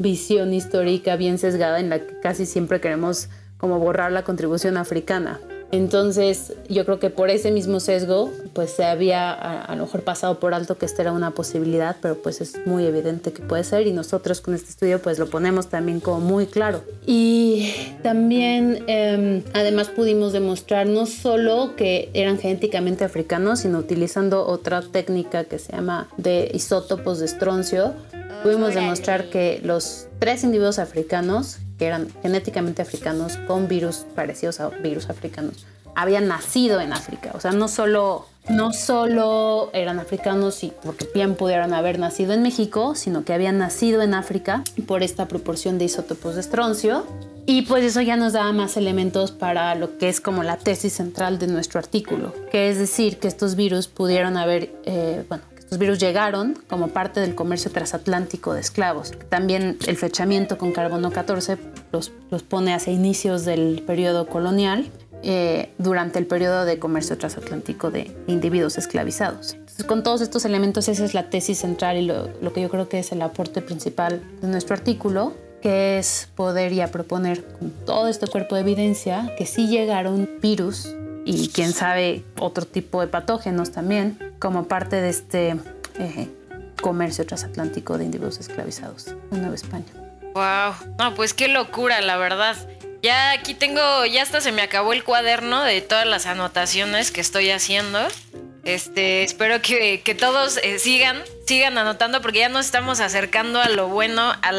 visión histórica bien sesgada en la que casi siempre queremos como borrar la contribución africana. Entonces, yo creo que por ese mismo sesgo, pues se había a, lo mejor pasado por alto que esta era una posibilidad, pero pues es muy evidente que puede ser y nosotros con este estudio pues lo ponemos también como muy claro. Y también, em, además pudimos demostrar no solo que eran genéticamente africanos, sino utilizando otra técnica que se llama de isótopos de estroncio, pudimos demostrar que los tres individuos africanos, que eran genéticamente africanos con virus parecidos a virus africanos, habían nacido en África. O sea, no solo, no solo eran africanos y porque bien pudieron haber nacido en México, sino que habían nacido en África por esta proporción de isótopos de estroncio. Y pues eso ya nos daba más elementos para lo que es como la tesis central de nuestro artículo, que es decir, que estos virus pudieron haber, eh, bueno, los virus llegaron como parte del comercio transatlántico de esclavos. También el flechamiento con carbono 14 los, pone hacia inicios del periodo colonial, eh, durante el periodo de comercio transatlántico de individuos esclavizados. con todos estos elementos, esa es la tesis central y lo, lo que yo creo que es el aporte principal de nuestro artículo que es poder ya proponer con todo este cuerpo de evidencia que sí llegaron virus y quién sabe otro tipo de patógenos también como parte de este eh, comercio transatlántico de individuos esclavizados en Nueva España. Wow, no, pues qué locura, la verdad. Ya aquí tengo, ya hasta se me acabó el cuaderno de todas las anotaciones que estoy haciendo. Este, espero que, todos eh, sigan, sigan anotando porque ya nos estamos acercando a lo bueno, a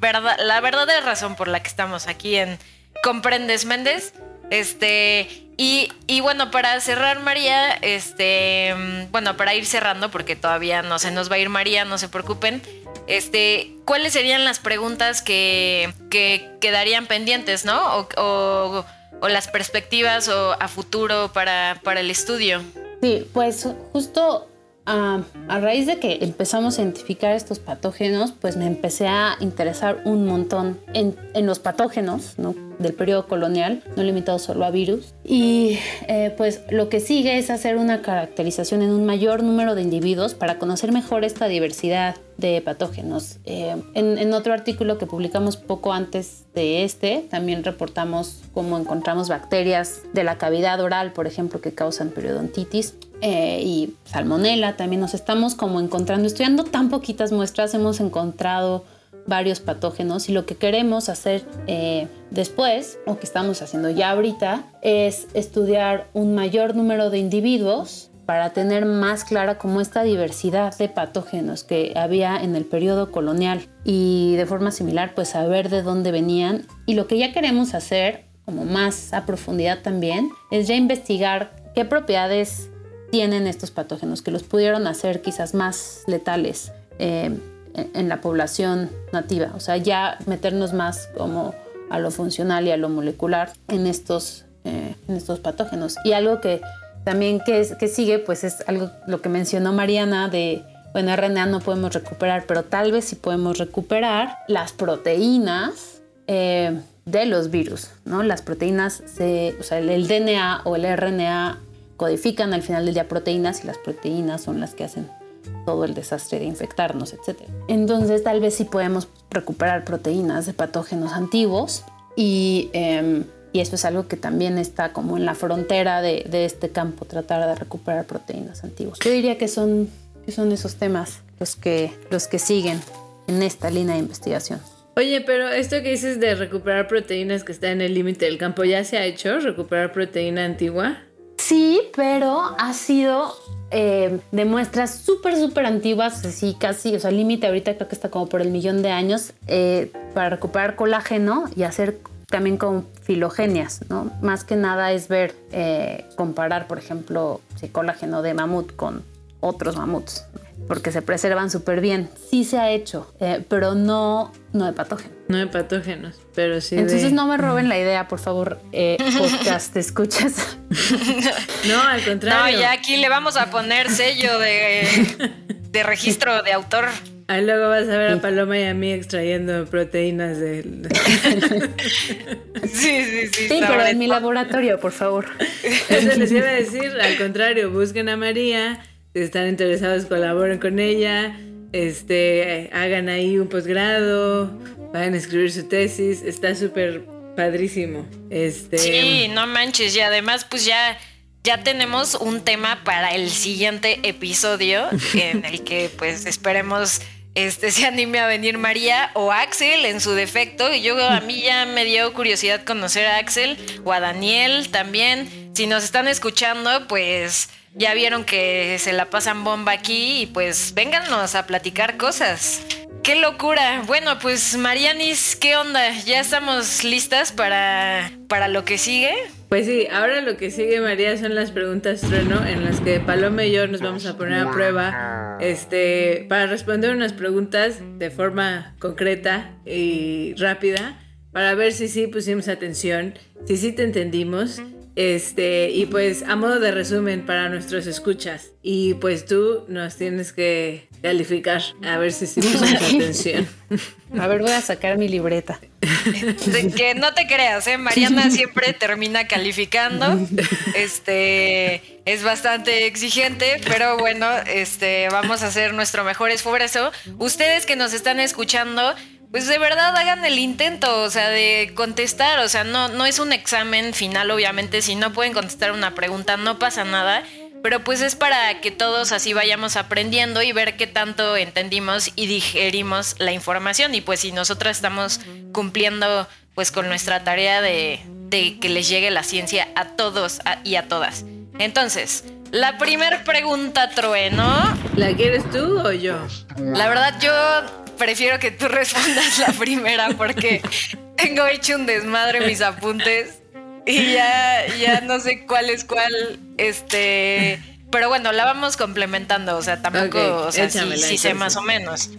verdad, la verdadera razón por la que estamos aquí en Comprendes Méndez. Este, y, bueno, para cerrar, María, este, bueno, para ir cerrando, porque todavía no se nos va a ir María, no se preocupen. Este, ¿cuáles serían las preguntas que, que quedarían pendientes, no? O, o, las perspectivas o a futuro para, para el estudio. Sí, pues justo a raíz de que empezamos a identificar estos patógenos, pues me empecé a interesar un montón en, en los patógenos, ¿no? Del periodo colonial, no limitado solo a virus. Y eh, pues lo que sigue es hacer una caracterización en un mayor número de individuos para conocer mejor esta diversidad de patógenos. Eh, en, otro artículo que publicamos poco antes de este, también reportamos cómo encontramos bacterias de la cavidad oral, por ejemplo, que causan periodontitis. Eh, y salmonela también nos estamos como encontrando, estudiando tan poquitas muestras, hemos encontrado varios patógenos y lo que queremos hacer eh, después, o que estamos haciendo ya ahorita, es estudiar un mayor número de individuos para tener más clara como esta diversidad de patógenos que había en el periodo colonial y de forma similar pues saber de dónde venían. Y lo que ya queremos hacer como más a profundidad también es ya investigar qué propiedades tienen estos patógenos que los pudieron hacer quizás más letales eh, en la población nativa o sea ya meternos más como a lo funcional y a lo molecular en estos, eh, en estos patógenos y algo que también que, que sigue, pues es algo lo que mencionó Mariana de, bueno, RNA no podemos recuperar, pero tal vez sí podemos recuperar las proteínas eh, de los virus, ¿no? Las proteínas, se, o sea, el, DNA o el RNA codifican al final del día proteínas y las proteínas son las que hacen todo el desastre de infectarnos, etc. Entonces tal vez sí podemos recuperar proteínas de patógenos antiguos y em, y esto es algo que también está como en la frontera de, este campo, tratar de recuperar proteínas antiguas. Yo diría que son, que son esos temas los que, los que siguen en esta línea de investigación. Oye, pero esto que dices de recuperar proteínas que está en el límite del campo, ¿ya se ha hecho recuperar proteína antigua? Sí, pero ha sido eh, de muestras súper, súper antiguas, así casi, o sea, límite ahorita creo que está como por el millón de años, eh, para recuperar colágeno y hacer también con filogenias, ¿no? Más que nada es ver, eh, comparar, por ejemplo, si colágeno de mamut con otros mamuts, porque se preservan súper bien. Sí se ha hecho, eh, pero no, no de patógenos. No de patógenos, pero sí Entonces no me roben la idea, por favor, eh, podcast, ¿te escuchas? no, al contrario. No, ya aquí le vamos a poner sello de, de registro de autor. Ahí luego vas a ver a Paloma y a mí extrayendo proteínas de... sí, sí, sí. Sí, pero en mi laboratorio, por favor. Eso les iba a decir, al contrario, busquen a María, si están interesados colaboren con ella, este, hagan ahí un posgrado, vayan a escribir su tesis, está súper padrísimo. Este... Sí, no manches, y además pues ya ya tenemos un tema para el siguiente episodio en el que pues esperemos este, se anime a venir María o Axel en su defecto. Y yo a mí ya me dio curiosidad conocer a Axel o a Daniel también. Si nos están escuchando, pues ya vieron que se la pasan bomba aquí y pues vénganos a platicar cosas. ¡Qué locura! Bueno, pues Marianis, ¿qué onda? ¿Ya estamos listas para, para lo que sigue? Pues sí, ahora lo que sigue, María, son las preguntas trueno en las que Paloma y yo nos vamos a poner a prueba este, para responder unas preguntas de forma concreta y rápida para ver si sí pusimos atención, si sí te entendimos este, y pues a modo de resumen para nuestros escuchas. Y pues tú nos tienes que calificar a ver si sí atención. A ver, voy a sacar mi libreta. que no te creas, ¿eh? Mariana siempre termina calificando. Este es bastante exigente, pero bueno, este vamos a hacer nuestro mejor esfuerzo. Ustedes que nos están escuchando, pues de verdad hagan el intento, o sea, de contestar, o sea, no, no es un examen final, obviamente, si no pueden contestar una pregunta no pasa nada, pero pues es para que todos así vayamos aprendiendo y ver qué tanto entendimos y digerimos la información y pues si nosotros estamos cumpliendo pues con nuestra tarea de, de que les llegue la ciencia a todos y a todas. Entonces, la primera pregunta, Trueno. ¿La quieres tú o yo? La verdad, yo prefiero que tú respondas la primera porque tengo hecho un desmadre mis apuntes y ya, ya no sé cuál es cuál. Este. Pero bueno, la vamos complementando. O sea, tampoco. o sea, sí, sé más o menos.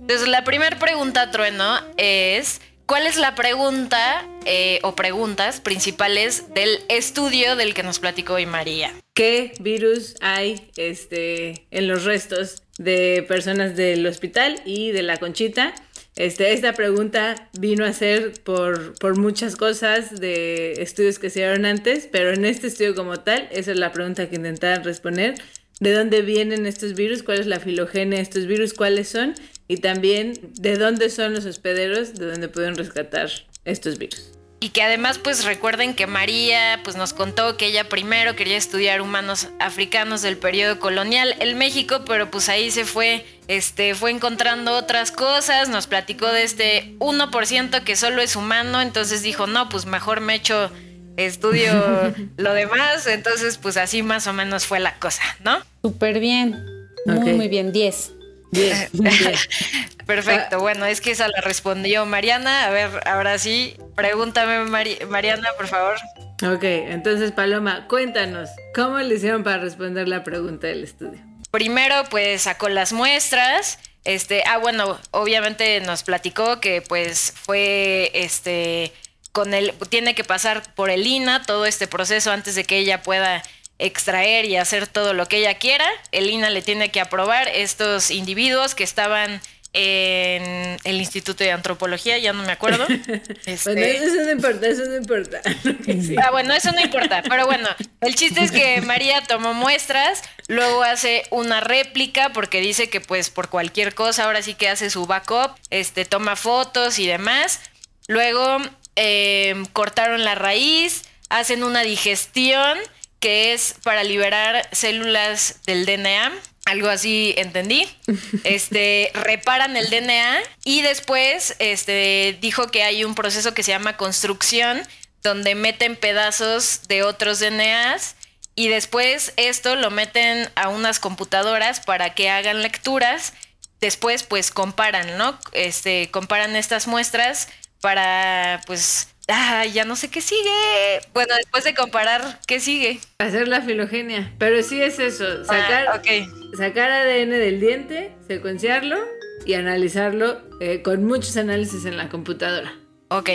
Entonces, la primera pregunta, Trueno, es. ¿Cuál es la pregunta eh, o preguntas principales del estudio del que nos platicó hoy María? ¿Qué virus hay este, en los restos de personas del hospital y de la conchita. Este, esta pregunta vino a ser por, por muchas cosas de estudios que se dieron antes, pero en este estudio como tal, esa es la pregunta que intentaban responder. ¿De dónde vienen estos virus? ¿Cuál es la filogenia de estos virus? ¿Cuáles son? Y también, ¿de dónde son los hospederos de donde pueden rescatar estos virus? Y que además, pues recuerden que María pues nos contó que ella primero quería estudiar humanos africanos del periodo colonial en México, pero pues ahí se fue, este, fue encontrando otras cosas, nos platicó de este 1% que solo es humano, entonces dijo, no, pues mejor me echo estudio lo demás, entonces pues así más o menos fue la cosa, ¿no? Súper bien, muy, muy bien, 10. Perfecto, bueno, es que esa la respondió Mariana. A ver, ahora sí, pregúntame, Mariana, por favor. Ok, entonces Paloma, cuéntanos, ¿cómo le hicieron para responder la pregunta del estudio? Primero, pues sacó las muestras. Este, ah, bueno, obviamente nos platicó que pues fue este con el tiene que pasar por el INA todo este proceso antes de que ella pueda extraer y hacer todo lo que ella quiera. El INA le tiene que aprobar estos individuos que estaban en el Instituto de Antropología, ya no me acuerdo. Este, bueno, eso no importa, eso no importa. Ah, bueno, eso no importa, pero bueno, el chiste es que María tomó muestras, luego hace una réplica porque dice que pues por cualquier cosa ahora sí que hace su backup, este, toma fotos y demás. Luego em, cortaron la raíz, hacen una digestión que es para liberar células del DNA. Algo así entendí. Este, reparan el DNA y después este, dijo que hay un proceso que se llama construcción, donde meten pedazos de otros DNAs y después esto lo meten a unas computadoras para que hagan lecturas. Después, pues comparan, ¿no? Este, comparan estas muestras para, pues, Ah, ya no sé qué sigue. Bueno, después de comparar, ¿qué sigue? Hacer la filogenia. Pero sí es eso, sacar, ah, sacar ADN del diente, secuenciarlo y analizarlo eh, con muchos análisis en la computadora. Ok,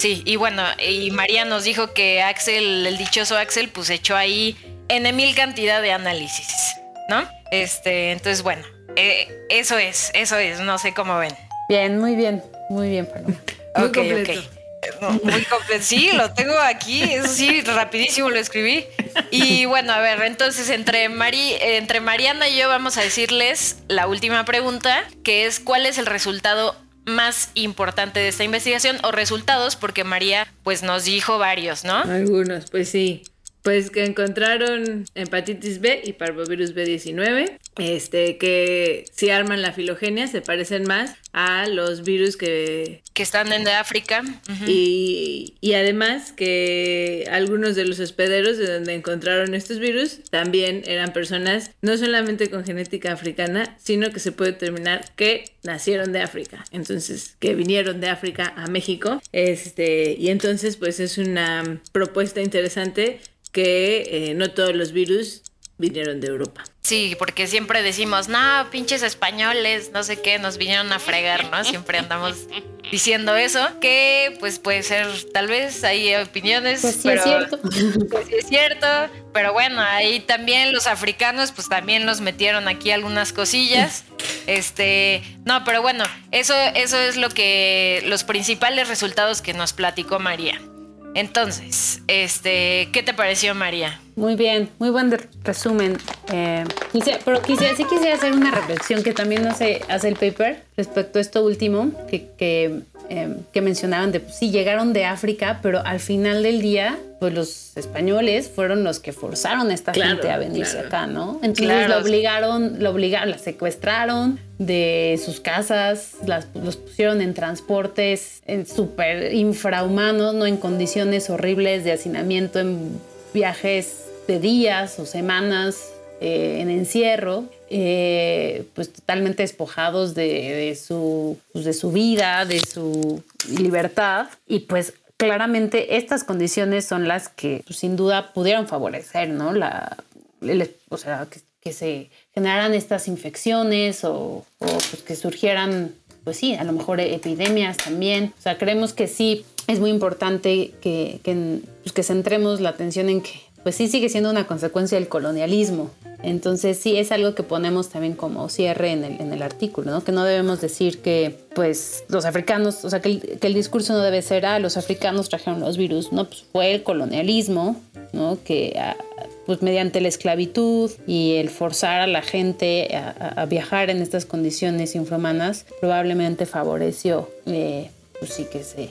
sí, y bueno, y María nos dijo que Axel, el dichoso Axel, pues echó ahí N mil cantidad de análisis, ¿no? Este, entonces bueno, eh, eso es, eso es, no sé cómo ven. Bien, muy bien, muy bien, perdón. Muy completo. Muy completo. Sí, lo tengo aquí, eso sí, rapidísimo lo escribí. Y bueno, a ver, entonces entre, Mari, entre Mariana y yo vamos a decirles la última pregunta, que es ¿cuál es el resultado más importante de esta investigación o resultados? Porque María pues nos dijo varios, ¿no? Algunos, pues sí. Pues que encontraron hepatitis B y parvovirus B19, este, que si arman la filogenia se parecen más a los virus que... Que están en África. y, y, además que algunos de los hospederos de donde encontraron estos virus también eran personas no solamente con genética africana, sino que se puede determinar que nacieron de África. Entonces, que vinieron de África a México. Este, y entonces, pues es una propuesta interesante que eh, no todos los virus vinieron de Europa. Sí, porque siempre decimos, no, pinches españoles, no sé qué, nos vinieron a fregar, ¿no? Siempre andamos diciendo eso, que pues puede ser, tal vez hay opiniones, pues sí es cierto. Pues sí es cierto, pero bueno, ahí también los africanos, pues también nos metieron aquí algunas cosillas. Este, no, pero bueno, eso, eso es lo que, los principales resultados que nos platicó María. Entonces, este, ¿qué te pareció, María? Muy bien, muy buen resumen. Eh, pero quisiera, sí quisiera hacer una reflexión que también hace, hace el paper respecto a esto último que, que, em, mencionaban de, pues, sí, llegaron de África, pero al final del día, pues los españoles fueron los que forzaron a esta gente a venirse acá, ¿no? Entonces lo obligaron, lo obligaron, la secuestraron, de sus casas, las, los pusieron en transportes súper infrahumanos, no en condiciones horribles de hacinamiento, en viajes de días o semanas, eh, en encierro, eh, pues totalmente despojados de, su, pues de su vida, de su libertad. Y pues claramente estas condiciones son las que pues, sin duda pudieron favorecer, ¿no? La, o sea, que, se generaran estas infecciones o, pues que surgieran, pues sí, a lo mejor epidemias también. O sea, creemos que sí es muy importante que, que, pues que centremos la atención en que, pues sí sigue siendo una consecuencia del colonialismo Entonces sí es algo que ponemos también como cierre en el, artículo, ¿no? Que no debemos decir que pues los africanos, o sea, que el, que el discurso no debe ser, ah, los africanos trajeron los virus, no, pues fue el colonialismo, ¿no? Que ah, pues mediante la esclavitud y el forzar a la gente a, viajar en estas condiciones infrahumanas probablemente favoreció, eh, pues sí que se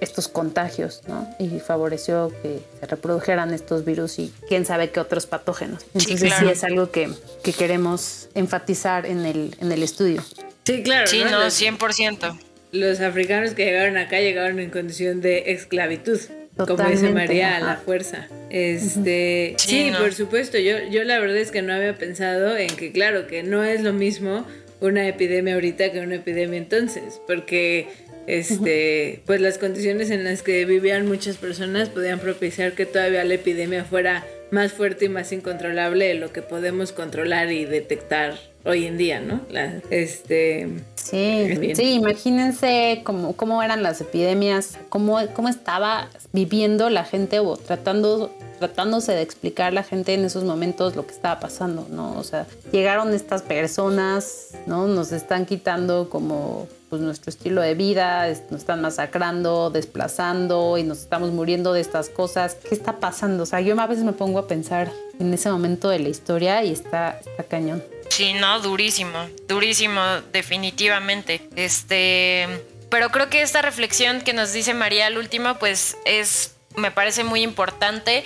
estos contagios, ¿no? Y favoreció que se reprodujeran estos virus y quién sabe qué otros patógenos. Entonces sí, claro. es algo que, que queremos enfatizar en el, en el estudio. Sí, claro. Sí, ¿no? no, Los- 100%. Los africanos que llegaron acá llegaron en condición de esclavitud, como dice Totalmente, María, a la ajá. fuerza. Este, Sí, sí, no. por supuesto. Yo, yo la verdad es que no había pensado en que, claro, que no es lo mismo una epidemia ahorita que una epidemia entonces, porque este, pues las condiciones en las que vivían muchas personas podían propiciar que todavía la epidemia fuera más fuerte y más incontrolable de lo que podemos controlar y detectar hoy en día, ¿no? La, este, Sí, Bien. sí, imagínense cómo, cómo eran las epidemias, cómo, cómo estaba viviendo la gente o tratando, tratándose de explicar la gente en esos momentos lo que estaba pasando, ¿no? O sea, llegaron estas personas, ¿no? Nos están quitando como pues nuestro estilo de vida, nos están masacrando, desplazando y nos estamos muriendo de estas cosas. ¿Qué está pasando? O sea, yo a veces me pongo a pensar en ese momento de la historia y está, está cañón. Sí, no, durísimo, durísimo, definitivamente. Este, pero creo que esta reflexión que nos dice María al último, pues es, me parece muy importante.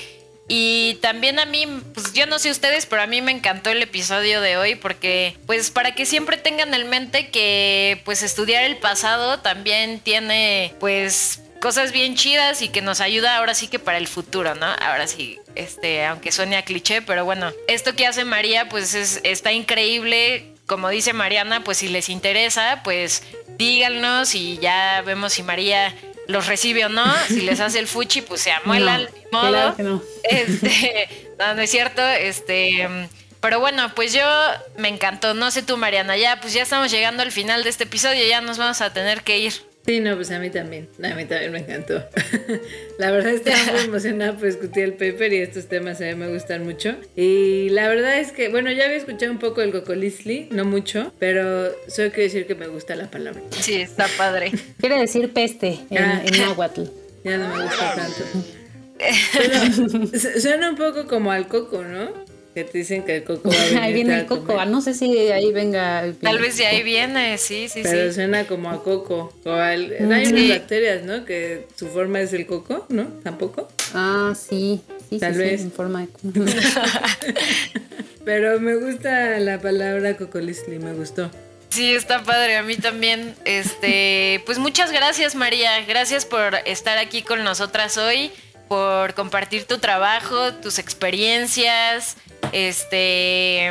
Y también a mí, pues yo no sé ustedes, pero a mí me encantó el episodio de hoy porque, pues para que siempre tengan en mente que, pues estudiar el pasado también tiene, pues cosas bien chidas y que nos ayuda ahora sí que para el futuro, ¿no? Ahora sí, este, aunque suene a cliché, pero bueno, esto que hace María, pues es, está increíble. Como dice Mariana, pues si les interesa, pues díganos y ya vemos si María los recibe o no. Si les hace el fuchi, pues se amuelan, No, modo. claro que no. Este, no, no es cierto. Este, pero bueno, pues yo me encantó. No sé tú, Mariana. Ya, pues ya estamos llegando al final de este episodio. Ya nos vamos a tener que ir. Sí, no, pues a mí también. A mí también me encantó. la verdad estaba muy emocionada por discutir el paper y estos temas a mí me gustan mucho. Y la verdad es que, bueno, ya había escuchado un poco el cocolisli, no mucho, pero solo quiero decir que me gusta la palabra. Sí, está padre. Quiere decir peste en, Ah. en náhuatl. Ya no me gusta tanto. Pero, su- suena un poco como al coco, ¿no? Que te dicen que el coco va a venir Ahí viene el coco. Ah, No sé si de ahí venga. el- Tal vez de ahí viene, sí, sí, Pero sí. suena como a coco. O al- hay Sí. unas bacterias, ¿no? Que su forma es el coco, ¿no? ¿Tampoco? Ah, sí. Sí, Tal sí, sí, vez. en forma de. Pero me gusta la palabra cocolisli, me gustó. Sí, está padre, a mí también. Este, pues muchas gracias, María. Gracias por estar aquí con nosotras hoy, por compartir tu trabajo, tus experiencias. Este,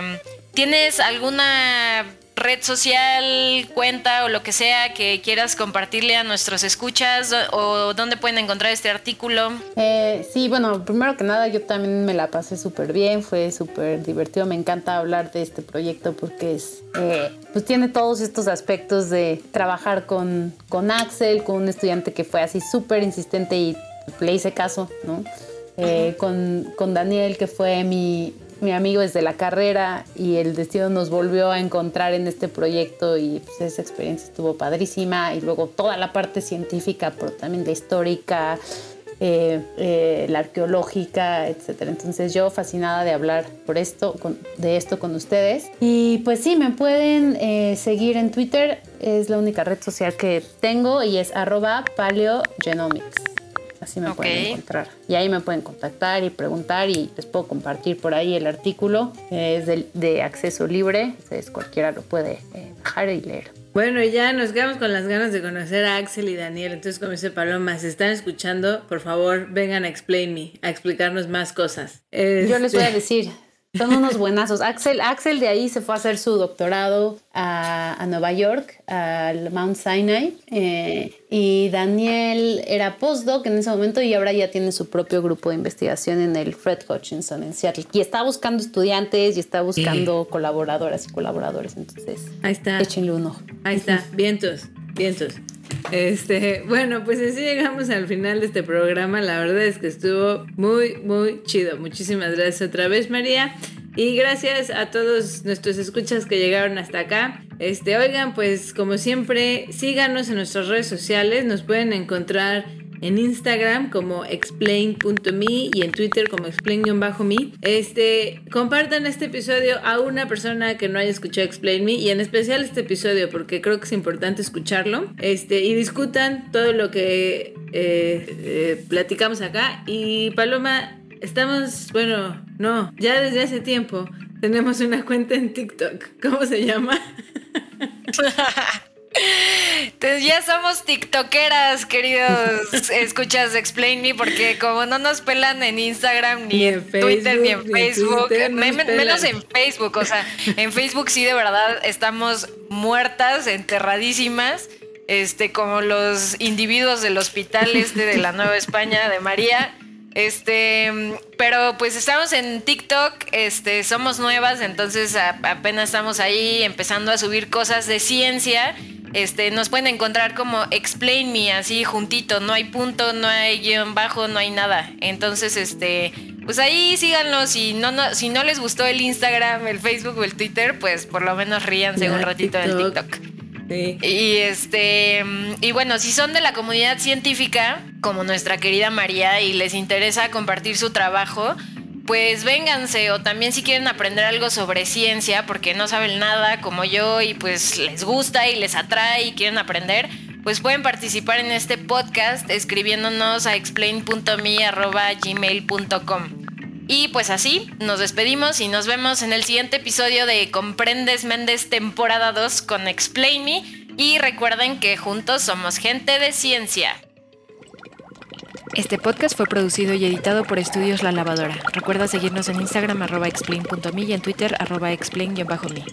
¿tienes alguna red social, cuenta o lo que sea que quieras compartirle a nuestros escuchas o dónde pueden encontrar este artículo? Eh, sí, bueno, primero que nada yo también me la pasé súper bien, fue súper divertido, me encanta hablar de este proyecto porque es, eh, pues tiene todos estos aspectos de trabajar con, con Axel, con un estudiante que fue así súper insistente y le hice caso, ¿no? Eh, con, con Daniel, que fue mi, mi amigo desde la carrera y el destino nos volvió a encontrar en este proyecto y pues, esa experiencia estuvo padrísima y luego toda la parte científica, pero también la histórica, eh, eh, la arqueológica, etcétera. Entonces yo fascinada de hablar por esto, de esto con ustedes. Y pues sí, me pueden seguir en Twitter, es la única red social que tengo y es arroba paleogenomics. Así me Ok. pueden encontrar. Y ahí me pueden contactar y preguntar y les puedo compartir por ahí el artículo. Eh, es de, de acceso libre, entonces cualquiera lo puede eh, bajar y leer. Bueno, y ya nos quedamos con las ganas de conocer a Axel y Daniel. Entonces, como dice Paloma, si están escuchando, por favor, vengan a Explain Me, a explicarnos más cosas. Yo les voy a Este, decir, son unos buenazos. Axel, Axel de ahí se fue a hacer su doctorado a, a Nueva York, al Mount Sinai. eh, y Daniel era postdoc en ese momento y ahora ya tiene su propio grupo de investigación en el Fred Hutchinson en Seattle. Y está buscando estudiantes y está buscando colaboradoras y colaboradores. Entonces, Ahí está. échenle un ojo. Ahí está, vientos, vientos. Este, bueno, pues así llegamos al final de este programa. La verdad es que estuvo muy, muy chido. Muchísimas gracias otra vez, María. Y gracias a todos nuestros escuchas que llegaron hasta acá. Este, oigan, pues como siempre, síganos en nuestras redes sociales. Nos pueden encontrar en Instagram como explain.me y en Twitter como explain-me. Este, compartan este episodio a una persona que no haya escuchado Explain Me y en especial este episodio porque creo que es importante escucharlo. Este, y discutan todo lo que eh, eh, platicamos acá. Y Paloma, estamos, bueno, no, ya desde hace tiempo tenemos una cuenta en TikTok. ¿Cómo se llama? Entonces ya somos tiktokeras, queridos escuchas Explain Me, porque como no nos pelan en Instagram, ni, en, Twitter, ni en Facebook, menos en Facebook, o sea, en Facebook sí de verdad estamos muertas, enterradísimas, este, como los individuos del hospital este de la Nueva España, de María. Este, pero pues estamos en TikTok, este, somos nuevas, entonces apenas estamos ahí empezando a subir cosas de ciencia este, nos pueden encontrar como Explain Me, así juntito, no hay punto, no hay guion bajo, no hay nada. Entonces, este, pues ahí síganlo. Si no, no, si no les gustó el Instagram, el Facebook o el Twitter, pues por lo menos ríanse un ratito en TikTok. Y este, y bueno, si son de la comunidad científica, como nuestra querida María, y les interesa compartir su trabajo, pues vénganse o también si quieren aprender algo sobre ciencia porque no saben nada como yo y pues les gusta y les atrae y quieren aprender, pues pueden participar en este podcast escribiéndonos a explain.me@gmail.com. Y pues así, nos despedimos y nos vemos en el siguiente episodio de Comprendes Méndez temporada 2 con Explain Me y recuerden que juntos somos gente de ciencia. Este podcast fue producido y editado por Estudios La Lavadora. Recuerda seguirnos en Instagram arroba explain.me y en Twitter arroba explain-me.